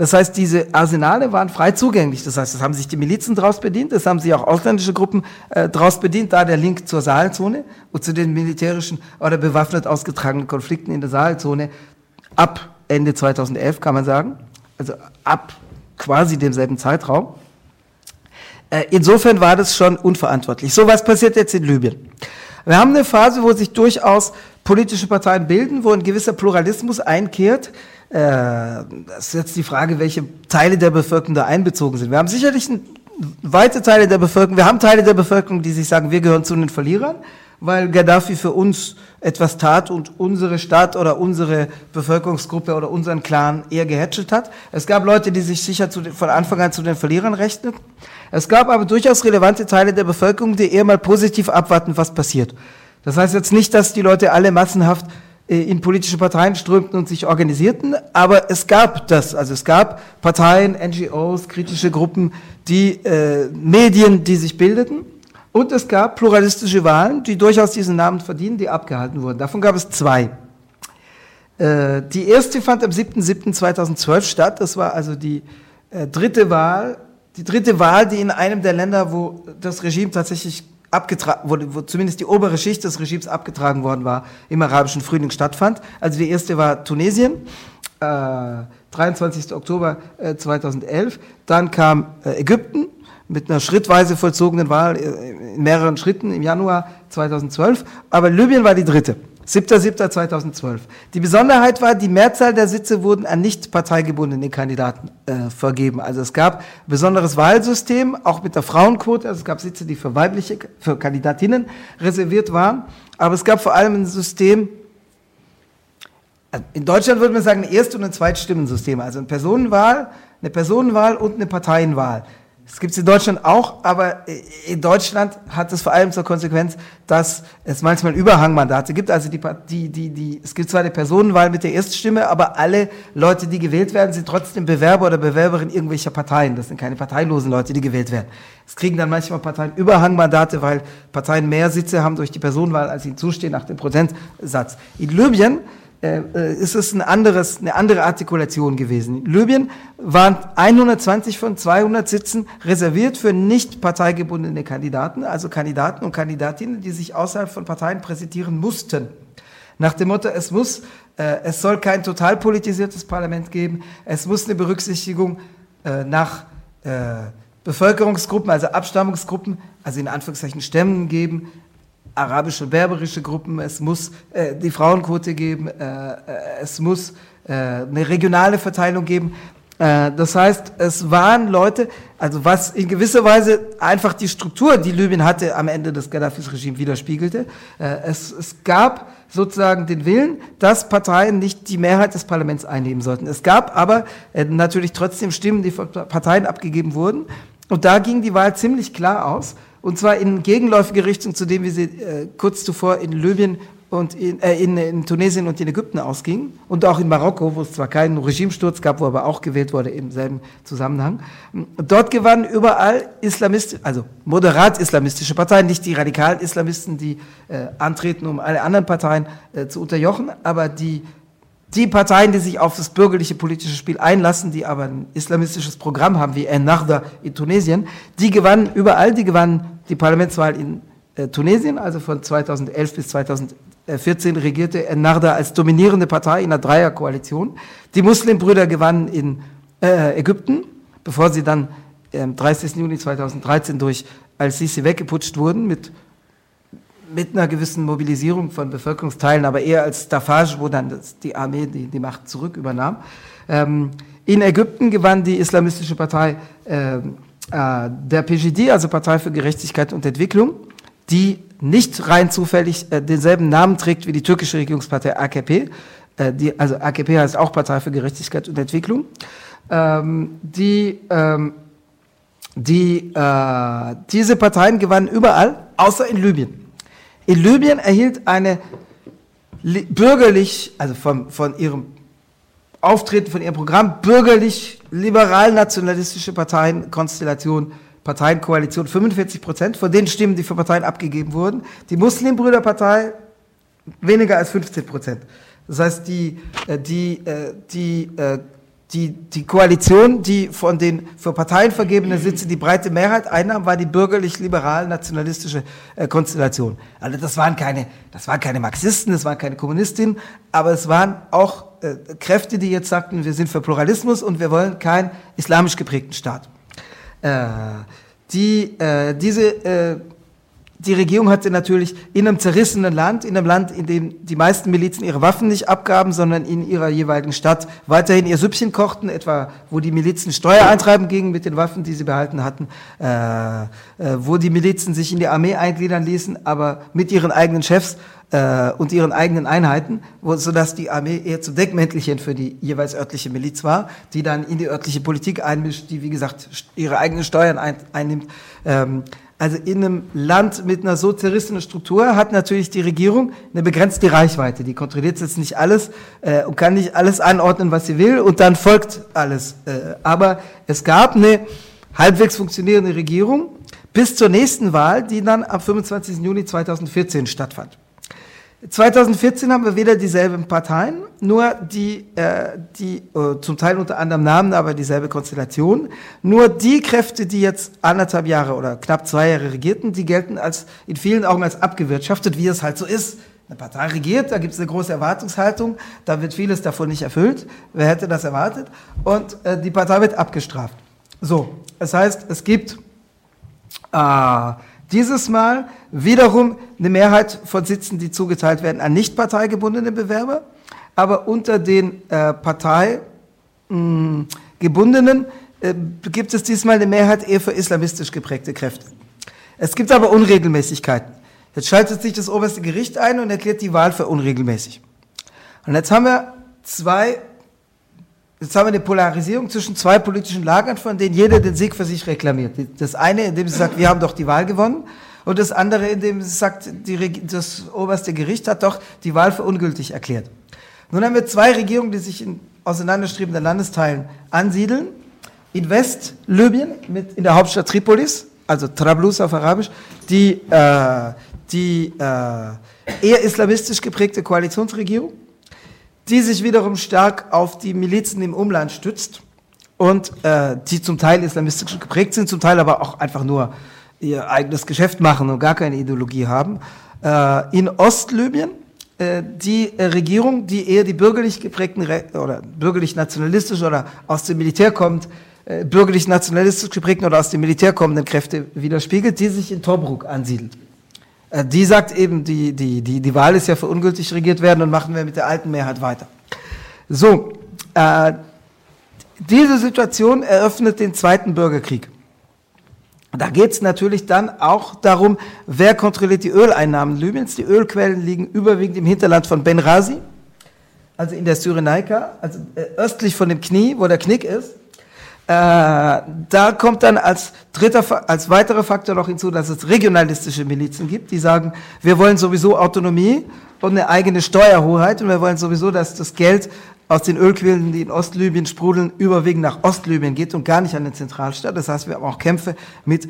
Das heißt, diese Arsenale waren frei zugänglich. Das heißt, es haben sich die Milizen daraus bedient, es haben sich auch ausländische Gruppen äh, daraus bedient, da der Link zur Sahelzone und zu den militärischen oder bewaffnet ausgetragenen Konflikten in der Sahelzone ab Ende 2011 kann man sagen, also ab quasi demselben Zeitraum. Äh, insofern war das schon unverantwortlich. So was passiert jetzt in Libyen. Wir haben eine Phase, wo sich durchaus politische Parteien bilden, wo ein gewisser Pluralismus einkehrt, äh, das ist jetzt die Frage, welche Teile der Bevölkerung da einbezogen sind. Wir haben sicherlich ein, weite Teile der Bevölkerung, wir haben Teile der Bevölkerung, die sich sagen, wir gehören zu den Verlierern, weil Gaddafi für uns etwas tat und unsere Stadt oder unsere Bevölkerungsgruppe oder unseren Clan eher gehätschelt hat. Es gab Leute, die sich sicher zu, von Anfang an zu den Verlierern rechneten. Es gab aber durchaus relevante Teile der Bevölkerung, die eher mal positiv abwarten, was passiert. Das heißt jetzt nicht, dass die Leute alle massenhaft äh, in politische Parteien strömten und sich organisierten, aber es gab das, also es gab Parteien, NGOs, kritische Gruppen, die äh, Medien, die sich bildeten und es gab pluralistische Wahlen, die durchaus diesen Namen verdienen, die abgehalten wurden. Davon gab es zwei. Äh, die erste fand am 7.7.2012 statt, das war also die äh, dritte Wahl, die dritte Wahl, die in einem der Länder, wo das Regime tatsächlich abgetragen, wo, wo zumindest die obere Schicht des Regimes abgetragen worden war, im arabischen Frühling stattfand. Also die erste war Tunesien, äh, 23. Oktober äh, 2011. Dann kam äh, Ägypten mit einer schrittweise vollzogenen Wahl äh, in mehreren Schritten im Januar 2012. Aber Libyen war die dritte. 7.7.2012. Die Besonderheit war, die Mehrzahl der Sitze wurden an nicht parteigebundene Kandidaten äh, vergeben. Also es gab ein besonderes Wahlsystem, auch mit der Frauenquote. Also es gab Sitze, die für weibliche, für Kandidatinnen reserviert waren. Aber es gab vor allem ein System, also in Deutschland würde man sagen, ein Erst- und ein Zweitstimmensystem. Also eine Personenwahl, eine Personenwahl und eine Parteienwahl. Das gibt es in Deutschland auch, aber in Deutschland hat es vor allem zur Konsequenz, dass es manchmal Überhangmandate gibt. Also die, die, die, die, es gibt zwar eine Personenwahl mit der Erststimme, aber alle Leute, die gewählt werden, sind trotzdem Bewerber oder Bewerberin irgendwelcher Parteien. Das sind keine parteilosen Leute, die gewählt werden. Es kriegen dann manchmal Parteien Überhangmandate, weil Parteien mehr Sitze haben durch die Personenwahl, als ihnen zustehen nach dem Prozentsatz. In Libyen äh, ist es ein anderes, eine andere Artikulation gewesen. In Libyen waren 120 von 200 Sitzen reserviert für nicht parteigebundene Kandidaten, also Kandidaten und Kandidatinnen, die sich außerhalb von Parteien präsentieren mussten. Nach dem Motto, es muss, äh, es soll kein total politisiertes Parlament geben, es muss eine Berücksichtigung äh, nach äh, Bevölkerungsgruppen, also Abstammungsgruppen, also in Anführungszeichen Stämmen geben, arabische und berberische Gruppen, es muss äh, die Frauenquote geben, äh, äh, es muss äh, eine regionale Verteilung geben. Äh, das heißt, es waren Leute, also was in gewisser Weise einfach die Struktur, die Libyen hatte, am Ende des Gaddafis Regime widerspiegelte. Äh, es, es gab sozusagen den Willen, dass Parteien nicht die Mehrheit des Parlaments einnehmen sollten. Es gab aber äh, natürlich trotzdem Stimmen, die von Parteien abgegeben wurden. Und da ging die Wahl ziemlich klar aus. Und zwar in gegenläufige Richtung zu dem, wie sie äh, kurz zuvor in Libyen und in, äh, in, in, Tunesien und in Ägypten ausging und auch in Marokko, wo es zwar keinen Regimesturz gab, wo aber auch gewählt wurde im selben Zusammenhang. Dort gewannen überall Islamisten, also moderat islamistische Parteien, nicht die radikalen Islamisten, die äh, antreten, um alle anderen Parteien äh, zu unterjochen, aber die die Parteien, die sich auf das bürgerliche politische Spiel einlassen, die aber ein islamistisches Programm haben, wie Ennahda in Tunesien, die gewannen überall, die gewannen die Parlamentswahl in äh, Tunesien, also von 2011 bis 2014 regierte Ennahda als dominierende Partei in einer Dreierkoalition. Die Muslimbrüder gewannen in äh, Ägypten, bevor sie dann am 30. Juni 2013 durch Al-Sisi weggeputscht wurden mit mit einer gewissen Mobilisierung von Bevölkerungsteilen, aber eher als Staffage, wo dann das, die Armee die, die Macht zurück übernahm. Ähm, in Ägypten gewann die islamistische Partei äh, äh, der PGD, also Partei für Gerechtigkeit und Entwicklung, die nicht rein zufällig äh, denselben Namen trägt wie die türkische Regierungspartei AKP. Äh, die, also AKP heißt auch Partei für Gerechtigkeit und Entwicklung. Ähm, die ähm, die, äh, diese Parteien gewannen überall, außer in Libyen. In Libyen erhielt eine bürgerlich, also von, von ihrem Auftreten, von ihrem Programm, bürgerlich, liberal-nationalistische Parteienkonstellation, Parteienkoalition 45 Prozent von den Stimmen, die für Parteien abgegeben wurden. Die Muslimbrüderpartei weniger als 15 Prozent. Das heißt, die, äh, die, äh, die äh, die, die Koalition, die von den für Parteien vergebenen Sitze die breite Mehrheit einnahm, war die bürgerlich-liberal-nationalistische Konstellation. Also das waren keine, das waren keine Marxisten, das waren keine Kommunistinnen, aber es waren auch äh, Kräfte, die jetzt sagten, wir sind für Pluralismus und wir wollen keinen islamisch geprägten Staat. Äh, die, äh, diese äh, die Regierung hatte natürlich in einem zerrissenen Land, in einem Land, in dem die meisten Milizen ihre Waffen nicht abgaben, sondern in ihrer jeweiligen Stadt weiterhin ihr Süppchen kochten, etwa wo die Milizen Steuer eintreiben gingen mit den Waffen, die sie behalten hatten, äh, äh, wo die Milizen sich in die Armee eingliedern ließen, aber mit ihren eigenen Chefs äh, und ihren eigenen Einheiten, wo, sodass die Armee eher zum Deckmäntelchen für die jeweils örtliche Miliz war, die dann in die örtliche Politik einmischt, die wie gesagt ihre eigenen Steuern ein, einnimmt. Ähm, also in einem Land mit einer so zerrissenen Struktur hat natürlich die Regierung eine begrenzte Reichweite. Die kontrolliert jetzt nicht alles äh, und kann nicht alles anordnen, was sie will und dann folgt alles. Äh, aber es gab eine halbwegs funktionierende Regierung bis zur nächsten Wahl, die dann am 25. Juni 2014 stattfand. 2014 haben wir wieder dieselben Parteien, nur die, äh, die äh, zum Teil unter anderem Namen, aber dieselbe Konstellation. Nur die Kräfte, die jetzt anderthalb Jahre oder knapp zwei Jahre regierten, die gelten als in vielen Augen als abgewirtschaftet, wie es halt so ist. Eine Partei regiert, da gibt es eine große Erwartungshaltung, da wird vieles davon nicht erfüllt. Wer hätte das erwartet? Und äh, die Partei wird abgestraft. So, das heißt, es gibt äh, dieses Mal wiederum eine Mehrheit von Sitzen, die zugeteilt werden an nicht parteigebundene Bewerber, aber unter den äh, parteigebundenen äh, gibt es diesmal eine Mehrheit eher für islamistisch geprägte Kräfte. Es gibt aber Unregelmäßigkeiten. Jetzt schaltet sich das oberste Gericht ein und erklärt die Wahl für unregelmäßig. Und jetzt haben wir zwei Jetzt haben wir eine Polarisierung zwischen zwei politischen Lagern, von denen jeder den Sieg für sich reklamiert. Das eine, indem sie sagt, wir haben doch die Wahl gewonnen, und das andere, indem sie sagt, die, das oberste Gericht hat doch die Wahl für ungültig erklärt. Nun haben wir zwei Regierungen, die sich in auseinanderstrebenden Landesteilen ansiedeln. In West-Libyen, mit in der Hauptstadt Tripolis, also Trablus auf Arabisch, die, äh, die äh, eher islamistisch geprägte Koalitionsregierung die sich wiederum stark auf die Milizen im Umland stützt und äh, die zum Teil islamistisch geprägt sind, zum Teil aber auch einfach nur ihr eigenes Geschäft machen und gar keine Ideologie haben. Äh, in Ostlibyen äh, die äh, Regierung, die eher die bürgerlich geprägten Re oder bürgerlich nationalistisch oder aus dem Militär kommt, äh, bürgerlich nationalistisch geprägten oder aus dem Militär kommenden Kräfte widerspiegelt, die sich in Tobruk ansiedelt. Äh, die sagt eben, die, die, die, die Wahl ist ja für ungültig regiert werden und machen wir mit der alten Mehrheit weiter. So, äh, diese Situation eröffnet den Zweiten Bürgerkrieg. Da geht es natürlich dann auch darum, wer kontrolliert die Öleinnahmen Libyens. Die Ölquellen liegen überwiegend im Hinterland von Benghazi, also in der Syrenaika, also äh, östlich von dem Knie, wo der Knick ist. Äh, da kommt dann als dritter, als weiterer Faktor noch hinzu, dass es regionalistische Milizen gibt, die sagen, wir wollen sowieso Autonomie und eine eigene Steuerhoheit und wir wollen sowieso, dass das Geld aus den Ölquellen, die in Ostlibyen sprudeln, überwiegend nach Ostlibyen geht und gar nicht an den Zentralstaat. Das heißt, wir haben auch Kämpfe mit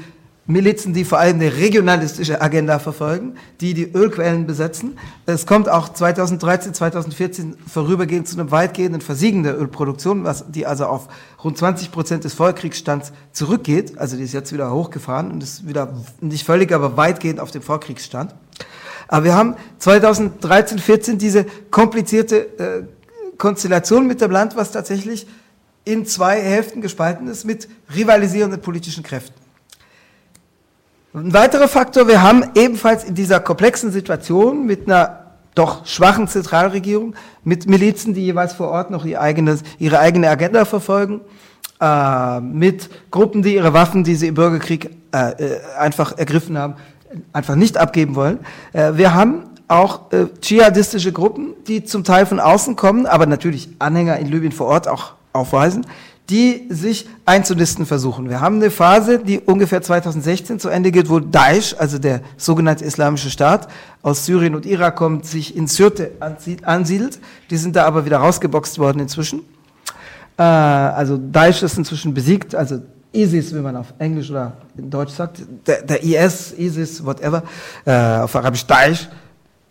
Milizen, die vor allem eine regionalistische Agenda verfolgen, die die Ölquellen besetzen. Es kommt auch 2013, 2014 vorübergehend zu einem weitgehenden Versiegen der Ölproduktion, was, die also auf rund 20 Prozent des Vorkriegsstands zurückgeht. Also die ist jetzt wieder hochgefahren und ist wieder nicht völlig, aber weitgehend auf dem Vorkriegsstand. Aber wir haben 2013, 14 diese komplizierte äh, Konstellation mit dem Land, was tatsächlich in zwei Hälften gespalten ist mit rivalisierenden politischen Kräften. Ein weiterer Faktor, wir haben ebenfalls in dieser komplexen Situation mit einer doch schwachen Zentralregierung, mit Milizen, die jeweils vor Ort noch ihr eigenes, ihre eigene Agenda verfolgen, äh, mit Gruppen, die ihre Waffen, die sie im Bürgerkrieg äh, äh einfach ergriffen haben, einfach nicht abgeben wollen. Äh, wir haben auch äh, dschihadistische Gruppen, die zum Teil von außen kommen, aber natürlich Anhänger in Libyen vor Ort auch aufweisen, die sich einzunisten versuchen. Wir haben eine Phase, die ungefähr 2016 zu Ende geht, wo Daesh, also der sogenannte Islamische Staat aus Syrien und Irak kommt, sich in Syrte ansiedelt. Die sind da aber wieder rausgeboxt worden inzwischen. Äh, also Daesh ist inzwischen besiegt, also ISIS, wie man auf Englisch oder in Deutsch sagt, der, der IS, ISIS, whatever, äh, auf Arabisch Daesh,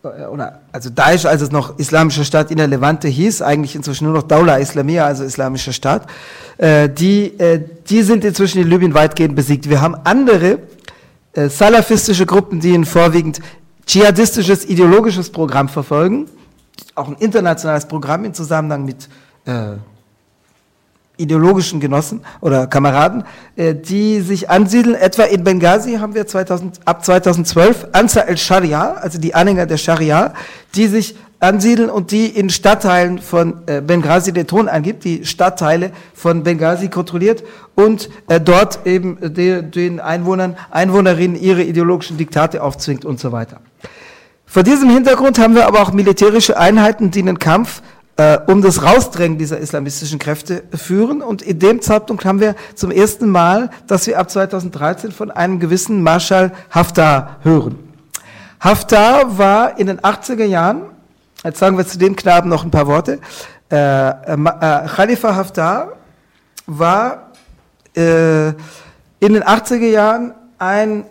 oder also Daesh, als es noch Islamischer Staat in der Levante hieß, eigentlich inzwischen nur noch Daula Islamia, also Islamischer Staat, äh, die, äh, die sind inzwischen in Libyen weitgehend besiegt. Wir haben andere äh, salafistische Gruppen, die ein vorwiegend dschihadistisches ideologisches Programm verfolgen, auch ein internationales Programm im Zusammenhang mit äh, ideologischen Genossen oder Kameraden, äh, die sich ansiedeln. Etwa in Benghazi haben wir 2000, ab 2012 Ansar el-Sharia, also die Anhänger der Scharia, die sich ansiedeln und die in Stadtteilen von äh, Benghazi den Ton angibt, die Stadtteile von Benghazi kontrolliert und äh, dort eben de, den Einwohnern, Einwohnerinnen ihre ideologischen Diktate aufzwingt und so weiter. Vor diesem Hintergrund haben wir aber auch militärische Einheiten, die den Kampf äh, um das Rausdrängen dieser islamistischen Kräfte führen. Und in dem Zeitpunkt haben wir zum ersten Mal, dass wir ab 2013 von einem gewissen Marschall Haftar hören. Haftar war in den 80er Jahren, jetzt sagen wir zu dem Knaben noch ein paar Worte, äh, äh, äh Khalifa Haftar war äh, in den 80er Jahren ein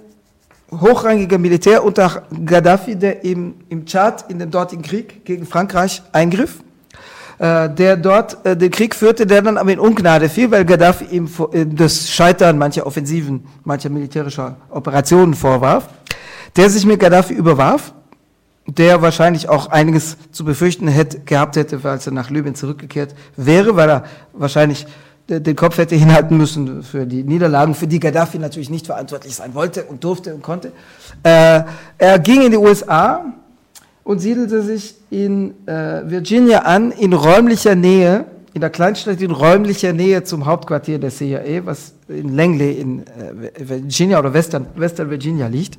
hochrangiger Militär unter Gaddafi, der im, im Tschad in den dortigen Krieg gegen Frankreich eingriff der dort äh, den Krieg führte, der dann aber in Ungnade fiel, weil Gaddafi ihm äh, das Scheitern mancher Offensiven, mancher militärischer Operationen vorwarf, der sich mit Gaddafi überwarf, der wahrscheinlich auch einiges zu befürchten hätte, gehabt hätte, falls er nach Libyen zurückgekehrt wäre, weil er wahrscheinlich den Kopf hätte hinhalten müssen für die Niederlagen, für die Gaddafi natürlich nicht verantwortlich sein wollte und durfte und konnte. Äh, er ging in die USA, und siedelte sich in äh, Virginia an, in räumlicher Nähe, in der Kleinstadt in räumlicher Nähe zum Hauptquartier der CIA, was in Langley in äh, Virginia oder Western, Western Virginia liegt.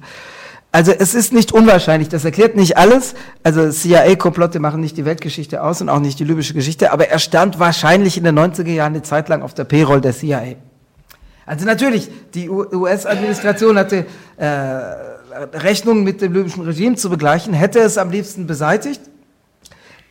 Also es ist nicht unwahrscheinlich, das erklärt nicht alles. Also CIA-Komplotte machen nicht die Weltgeschichte aus und auch nicht die libysche Geschichte, aber er stand wahrscheinlich in den 90er Jahren eine Zeit lang auf der Payroll der CIA. Also natürlich, die US-Administration hatte äh, Rechnung mit dem libyschen Regime zu begleichen, hätte es am liebsten beseitigt.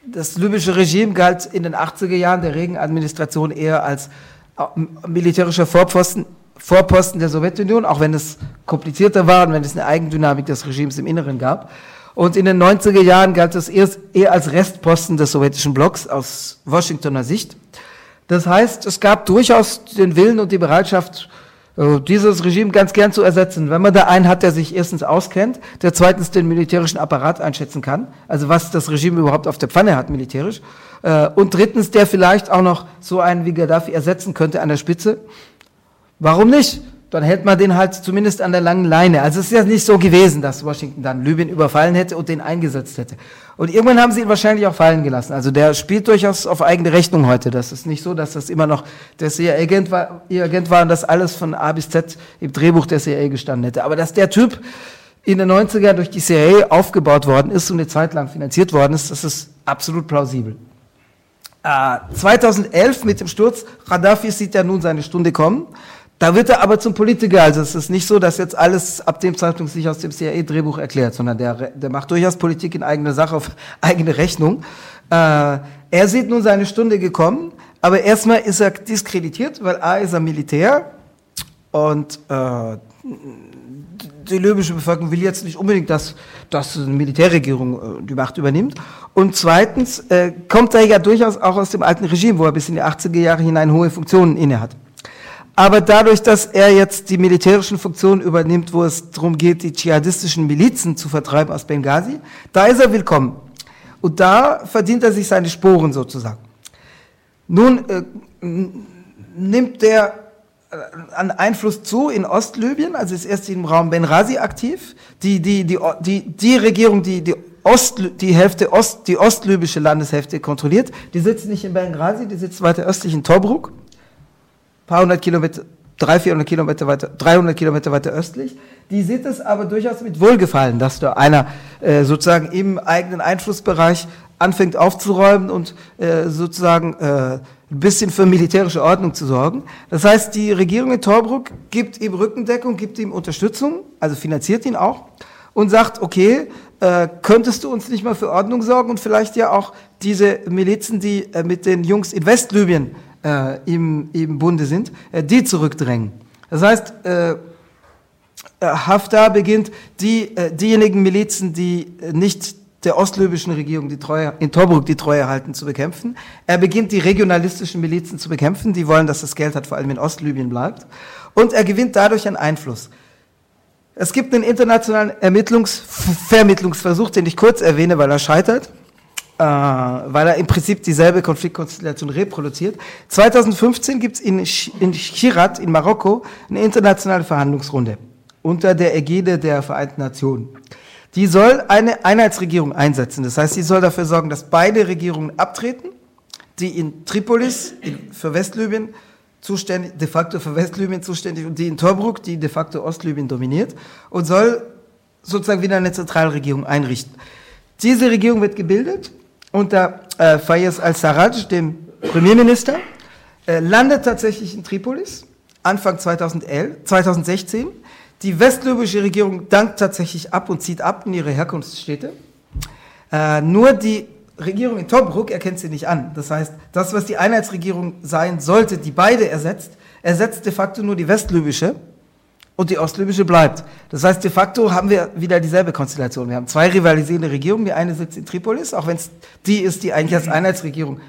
Das libysche Regime galt in den 80er Jahren der Reagan-Administration eher als äh, militärischer Vorposten, Vorposten der Sowjetunion, auch wenn es komplizierter war und wenn es eine Eigendynamik des Regimes im Inneren gab. Und in den 90er Jahren galt es eher als Restposten des sowjetischen Blocks aus Washingtoner Sicht. Das heißt, es gab durchaus den Willen und die Bereitschaft, dieses Regime ganz gern zu ersetzen. Wenn man da einen hat, der sich erstens auskennt, der zweitens den militärischen Apparat einschätzen kann, also was das Regime überhaupt auf der Pfanne hat militärisch, äh, und drittens, der vielleicht auch noch so einen wie Gaddafi ersetzen könnte an der Spitze. Warum nicht? Dann hält man den halt zumindest an der langen Leine. Also es ist ja nicht so gewesen, dass Washington dann Libyen überfallen hätte und den eingesetzt hätte. Und irgendwann haben sie ihn wahrscheinlich auch fallen gelassen. Also der spielt durchaus auf eigene Rechnung heute. Das ist nicht so, dass das immer noch der CIA-Agent war, ihr Agent war und das alles von A bis Z im Drehbuch der CIA gestanden hätte. Aber dass der Typ in den 90ern durch die CIA aufgebaut worden ist und eine Zeit lang finanziert worden ist, das ist absolut plausibel. Äh, 2011 mit dem Sturz Gaddafi sieht ja nun seine Stunde kommen. Da wird er aber zum Politiker. Also es ist nicht so, dass jetzt alles ab dem Zeitpunkt sich aus dem CIA-Drehbuch erklärt, sondern der, der macht durchaus Politik in eigener Sache auf eigene Rechnung. Äh, er sieht nun seine Stunde gekommen, aber erstmal ist er diskreditiert, weil A ist er Militär und äh, die libysche Bevölkerung will jetzt nicht unbedingt, dass, dass eine Militärregierung äh, die Macht übernimmt. Und zweitens äh, kommt er ja durchaus auch aus dem alten Regime, wo er bis in die 80er Jahre hinein hohe Funktionen innehat. Aber dadurch, dass er jetzt die militärischen Funktionen übernimmt, wo es darum geht, die dschihadistischen Milizen zu vertreiben aus Benghazi, da ist er willkommen. Und da verdient er sich seine Sporen sozusagen. Nun äh, nimmt der äh, an Einfluss zu in Ostlibyen, also ist erst im Raum Benghazi aktiv. Die, die, die, die, die Regierung, die die, Ost, die Hälfte Ost, die ostlibysche Landeshälfte kontrolliert, die sitzt nicht in Benghazi, die sitzt weiter östlich in Tobruk paar hundert Kilometer, drei, vierhundert Kilometer weiter, 300 Kilometer weiter östlich. Die sieht es aber durchaus mit Wohlgefallen, dass da einer äh, sozusagen im eigenen Einflussbereich anfängt aufzuräumen und äh, sozusagen äh, ein bisschen für militärische Ordnung zu sorgen. Das heißt, die Regierung in Torbruck gibt ihm Rückendeckung, gibt ihm Unterstützung, also finanziert ihn auch und sagt, okay, äh, könntest du uns nicht mal für Ordnung sorgen und vielleicht ja auch diese Milizen, die äh, mit den Jungs in Westlibyen äh, im, im Bunde sind, äh, die zurückdrängen. Das heißt, äh, äh Haftar beginnt, die, äh, diejenigen Milizen, die äh, nicht der ostlibyschen Regierung die Treue, in Tobruk die Treue halten, zu bekämpfen. Er beginnt, die regionalistischen Milizen zu bekämpfen, die wollen, dass das Geld hat, vor allem in Ostlibyen bleibt. Und er gewinnt dadurch an Einfluss. Es gibt einen internationalen Ermittlungs Vermittlungsversuch, den ich kurz erwähne, weil er scheitert weil er im Prinzip dieselbe Konfliktkonstellation reproduziert. 2015 gibt es in, in Chirat in Marokko eine internationale Verhandlungsrunde unter der Ägide der Vereinten Nationen. Die soll eine Einheitsregierung einsetzen. Das heißt, sie soll dafür sorgen, dass beide Regierungen abtreten, die in Tripolis in, für Westlibyen zuständig, de facto für Westlibyen zuständig und die in Tobruk, die de facto Ostlibyen dominiert und soll sozusagen wieder eine Zentralregierung einrichten. Diese Regierung wird gebildet unter äh, Fayez al-Sarraj, dem Premierminister, äh, landet tatsächlich in Tripolis Anfang 2011, 2016. Die westlibysche Regierung dankt tatsächlich ab und zieht ab in ihre Herkunftsstädte. Äh, nur die Regierung in Tobruk erkennt sie nicht an. Das heißt, das, was die Einheitsregierung sein sollte, die beide ersetzt, ersetzt de facto nur die westlibysche und die ostlibysche bleibt. Das heißt, de facto haben wir wieder dieselbe Konstellation. Wir haben zwei rivalisierende Regierungen. Die eine sitzt in Tripolis, auch wenn es die ist, die eigentlich als Einheitsregierung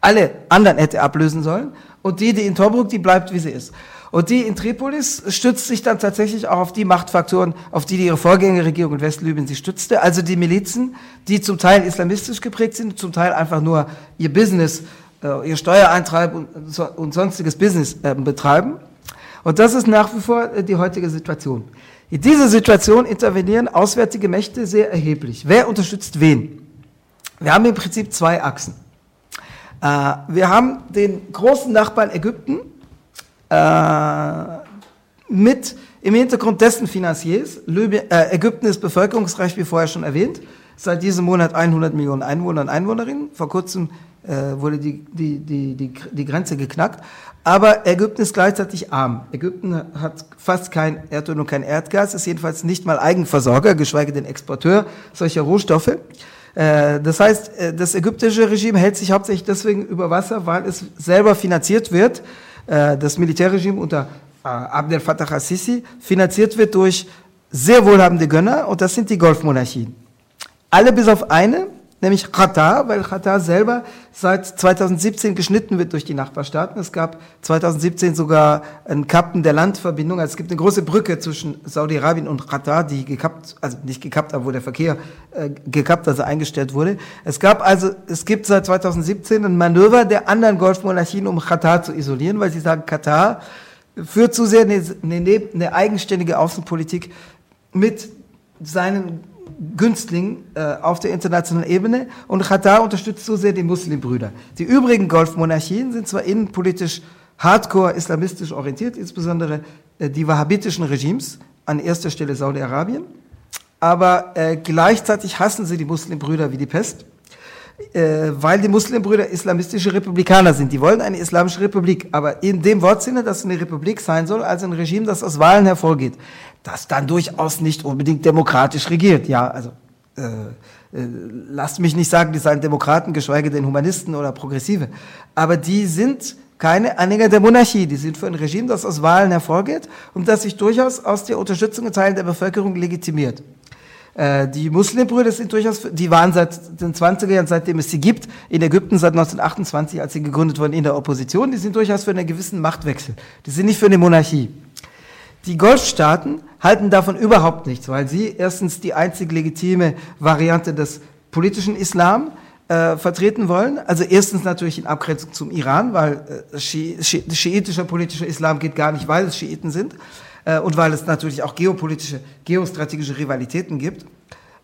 alle anderen hätte ablösen sollen. Und die, die in Tobruk, die bleibt, wie sie ist. Und die in Tripolis stützt sich dann tatsächlich auch auf die Machtfaktoren, auf die, die ihre Vorgängerregierung in Westlibyen sie stützte. Also die Milizen, die zum Teil islamistisch geprägt sind, zum Teil einfach nur ihr Business, äh, ihr Steuereintreib und, sonstiges Business äh, betreiben. Und das ist nach wie vor äh, die heutige Situation. In dieser Situation intervenieren auswärtige Mächte sehr erheblich. Wer unterstützt wen? Wir haben im Prinzip zwei Achsen. Äh, wir haben den großen Nachbarn Ägypten äh, mit im Hintergrund dessen Finanziers. Ägypten ist bevölkerungsreich, wie vorher schon erwähnt. Seit diesem Monat 100 Millionen Einwohner und Einwohnerinnen. Vor kurzem wurde die, die, die, die, die Grenze geknackt. Aber Ägypten ist gleichzeitig arm. Ägypten hat fast kein Erdöl und kein Erdgas, ist jedenfalls nicht mal Eigenversorger, geschweige denn Exporteur solcher Rohstoffe. Äh, das heißt, äh, das ägyptische Regime hält sich hauptsächlich deswegen über Wasser, weil es selber finanziert wird. Äh, das Militärregime unter Abdel Fattah al-Sisi finanziert wird durch sehr wohlhabende Gönner und das sind die Golfmonarchien. Alle bis auf eine, nämlich Katar, weil Katar selber seit 2017 geschnitten wird durch die Nachbarstaaten. Es gab 2017 sogar einen Kappen der Landverbindung. Also es gibt eine große Brücke zwischen Saudi-Arabien und Katar, die gekappt, also nicht gekappt, aber wo der Verkehr äh, gekappt, also eingestellt wurde. Es gab also, es gibt seit 2017 ein Manöver der anderen Golfmonarchien, um Katar zu isolieren, weil sie sagen, Katar führt zu sehr eine, eine, eine eigenständige Außenpolitik mit seinen Günstling äh, auf der internationalen Ebene und Katar unterstützt so sehr die Muslimbrüder. Die übrigen Golfmonarchien sind zwar innenpolitisch hardcore islamistisch orientiert, insbesondere äh, die wahhabitischen Regimes, an erster Stelle Saudi-Arabien, aber äh, gleichzeitig hassen sie die Muslimbrüder wie die Pest. äh, weil die Muslimbrüder islamistische Republikaner sind. Die wollen eine islamische Republik, aber in dem Wortsinne, dass es eine Republik sein soll, als ein Regime, das aus Wahlen hervorgeht, das dann durchaus nicht unbedingt demokratisch regiert. Ja, also äh, äh, lasst mich nicht sagen, die seien Demokraten, geschweige denn Humanisten oder Progressive, aber die sind keine Anhänger der Monarchie. Die sind für ein Regime, das aus Wahlen hervorgeht und das sich durchaus aus der Unterstützung Teilen der Bevölkerung legitimiert. Äh, die Muslimbrüder sind durchaus, die waren seit den 20er Jahren, seitdem es sie gibt, in Ägypten seit 1928, als sie gegründet wurden, in der Opposition. Die sind durchaus für einen gewissen Machtwechsel. Die sind nicht für eine Monarchie. Die Golfstaaten halten davon überhaupt nichts, weil sie erstens die einzig legitime Variante des politischen Islam äh, vertreten wollen. Also erstens natürlich in Abgrenzung zum Iran, weil äh, Schi Schi schiitischer politischer Islam geht gar nicht, weil es Schiiten sind äh, und weil es natürlich auch geopolitische, geostrategische Rivalitäten gibt.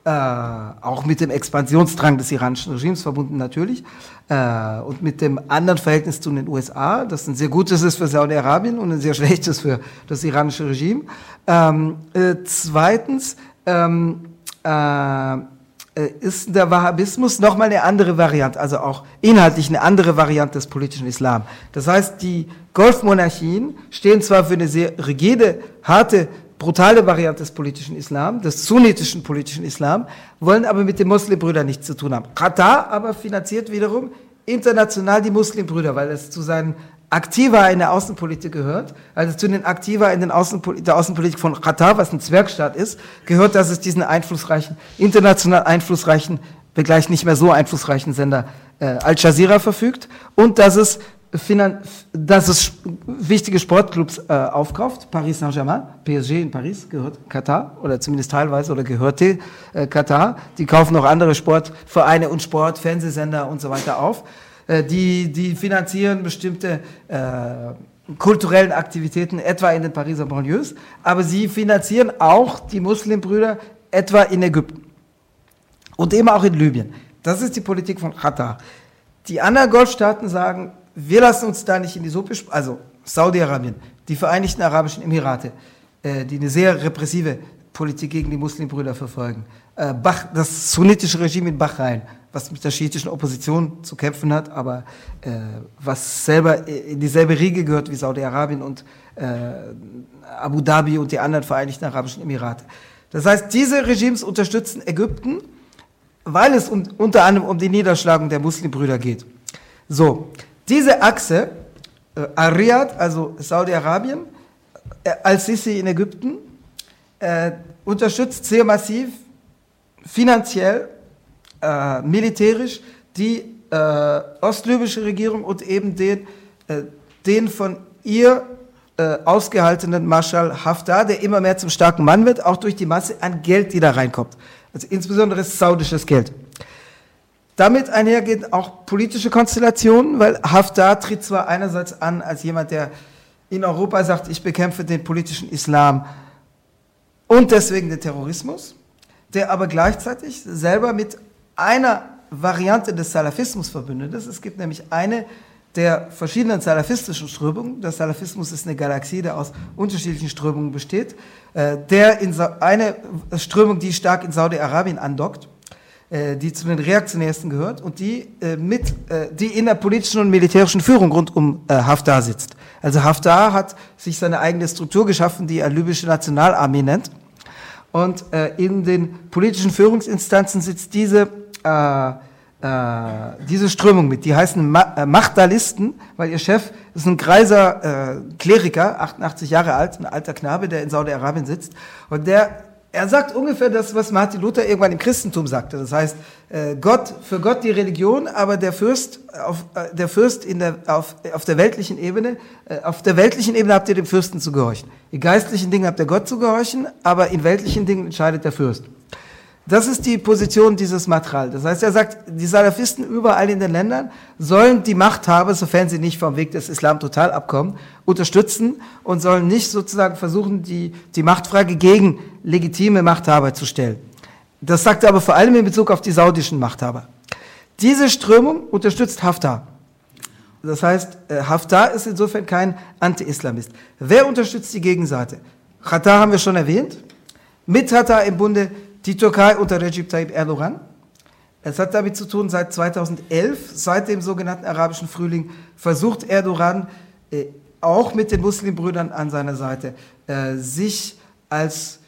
Äh, auch mit dem Expansionsdrang des iranischen Regimes verbunden natürlich äh, und mit dem anderen Verhältnis zu den USA, das ein sehr gutes ist für Saudi-Arabien und ein sehr schlechtes für das iranische Regime. Ähm, äh, zweitens ähm, äh, ist der Wahhabismus nochmal eine andere Variante, also auch inhaltlich eine andere Variante des politischen Islam. Das heißt, die Golfmonarchien stehen zwar für eine sehr rigide, harte, brutale Variante des politischen Islam, des sunnitischen politischen Islam, wollen aber mit den Muslimbrüdern nichts zu tun haben. Katar aber finanziert wiederum international die Muslimbrüder, weil es zu seinen Aktiva in der Außenpolitik gehört, also zu den Aktiva in den Außenpol der Außenpolitik von Katar, was ein Zwergstaat ist, gehört, dass es diesen einflussreichen, international einflussreichen, begleich nicht mehr so einflussreichen Sender äh, Al Jazeera verfügt und dass es, finan dass es wichtige Sportclubs äh, aufkauft. Paris Saint-Germain, PSG in Paris gehört Katar oder zumindest teilweise oder gehörte äh, Katar. Die kaufen noch andere Sportvereine und Sport, Fernsehsender und so weiter auf. Äh, die, die finanzieren bestimmte äh, kulturellen Aktivitäten, etwa in den Pariser Banlieues, aber sie finanzieren auch die Muslimbrüder etwa in Ägypten und eben auch in Libyen. Das ist die Politik von Katar. Die anderen Golfstaaten sagen, wir lassen uns da nicht in die Suppe, also Saudi-Arabien, die Vereinigten Arabischen Emirate, äh, die eine sehr repressive Politik gegen die Muslimbrüder verfolgen, äh, das sunnitische Regime in Bahrain, was mit der schiitischen Opposition zu kämpfen hat, aber äh, was selber in dieselbe Riege gehört wie Saudi-Arabien und äh, Abu Dhabi und die anderen Vereinigten Arabischen Emirate. Das heißt, diese Regimes unterstützen Ägypten, weil es um, unter anderem um die Niederschlagung der Muslimbrüder geht. So, diese Achse, äh, Riyadh, also Saudi-Arabien, äh, Al-Sisi in Ägypten, äh, unterstützt sehr massiv finanziell äh, militärisch die äh, ostlibysche Regierung und eben den, äh, den von ihr äh, ausgehaltenen Marschall Haftar, der immer mehr zum starken Mann wird, auch durch die Masse an Geld, die da reinkommt. Also insbesondere saudisches Geld. Damit einhergehen auch politische Konstellationen, weil Haftar tritt zwar einerseits an als jemand, der in Europa sagt, ich bekämpfe den politischen Islam und deswegen den Terrorismus, der aber gleichzeitig selber mit einer Variante des Salafismus verbündet ist. Es gibt nämlich eine der verschiedenen salafistischen Strömungen. Der Salafismus ist eine Galaxie, der aus unterschiedlichen Strömungen besteht. Äh, der in eine Strömung, die stark in Saudi-Arabien andockt, die zu den reaktionärsten gehört und die äh, mit, die in der politischen und militärischen Führung rund um Haftar sitzt. Also Haftar hat sich seine eigene Struktur geschaffen, die er libysche Nationalarmee nennt. Und in den politischen Führungsinstanzen sitzt diese äh, äh, diese Strömung mit. Die heißen Ma äh, Machtalisten, weil ihr Chef ist ein greiser äh, Kleriker, 88 Jahre alt, ein alter Knabe, der in Saudi-Arabien sitzt. Und der, er sagt ungefähr das, was Martin Luther irgendwann im Christentum sagte. Das heißt, äh, Gott, für Gott die Religion, aber der Fürst, auf, äh, der Fürst in der, auf, auf der weltlichen Ebene, äh, auf der weltlichen Ebene habt ihr dem Fürsten zu gehorchen. In geistlichen Dingen habt ihr Gott zu gehorchen, aber in weltlichen Dingen entscheidet der Fürst. Das ist die Position dieses Matral. Das heißt, er sagt, die Salafisten überall in den Ländern sollen die Machthaber, sofern sie nicht vom Weg des Islam total abkommen, unterstützen und sollen nicht sozusagen versuchen, die, die Machtfrage gegen legitime Machthaber zu stellen. Das sagt er aber vor allem in Bezug auf die saudischen Machthaber. Diese Strömung unterstützt Haftar. Das heißt, äh, Haftar ist insofern kein Anti-Islamist. Wer unterstützt die Gegenseite? Qatar haben wir schon erwähnt. Mit Qatar im Bunde die Türkei unter Recep Tayyip Erdogan, Es hat damit zu tun, seit 2011, seit dem sogenannten arabischen Frühling, versucht Erdogan äh, auch mit den Muslimbrüdern an seiner Seite, äh, sich als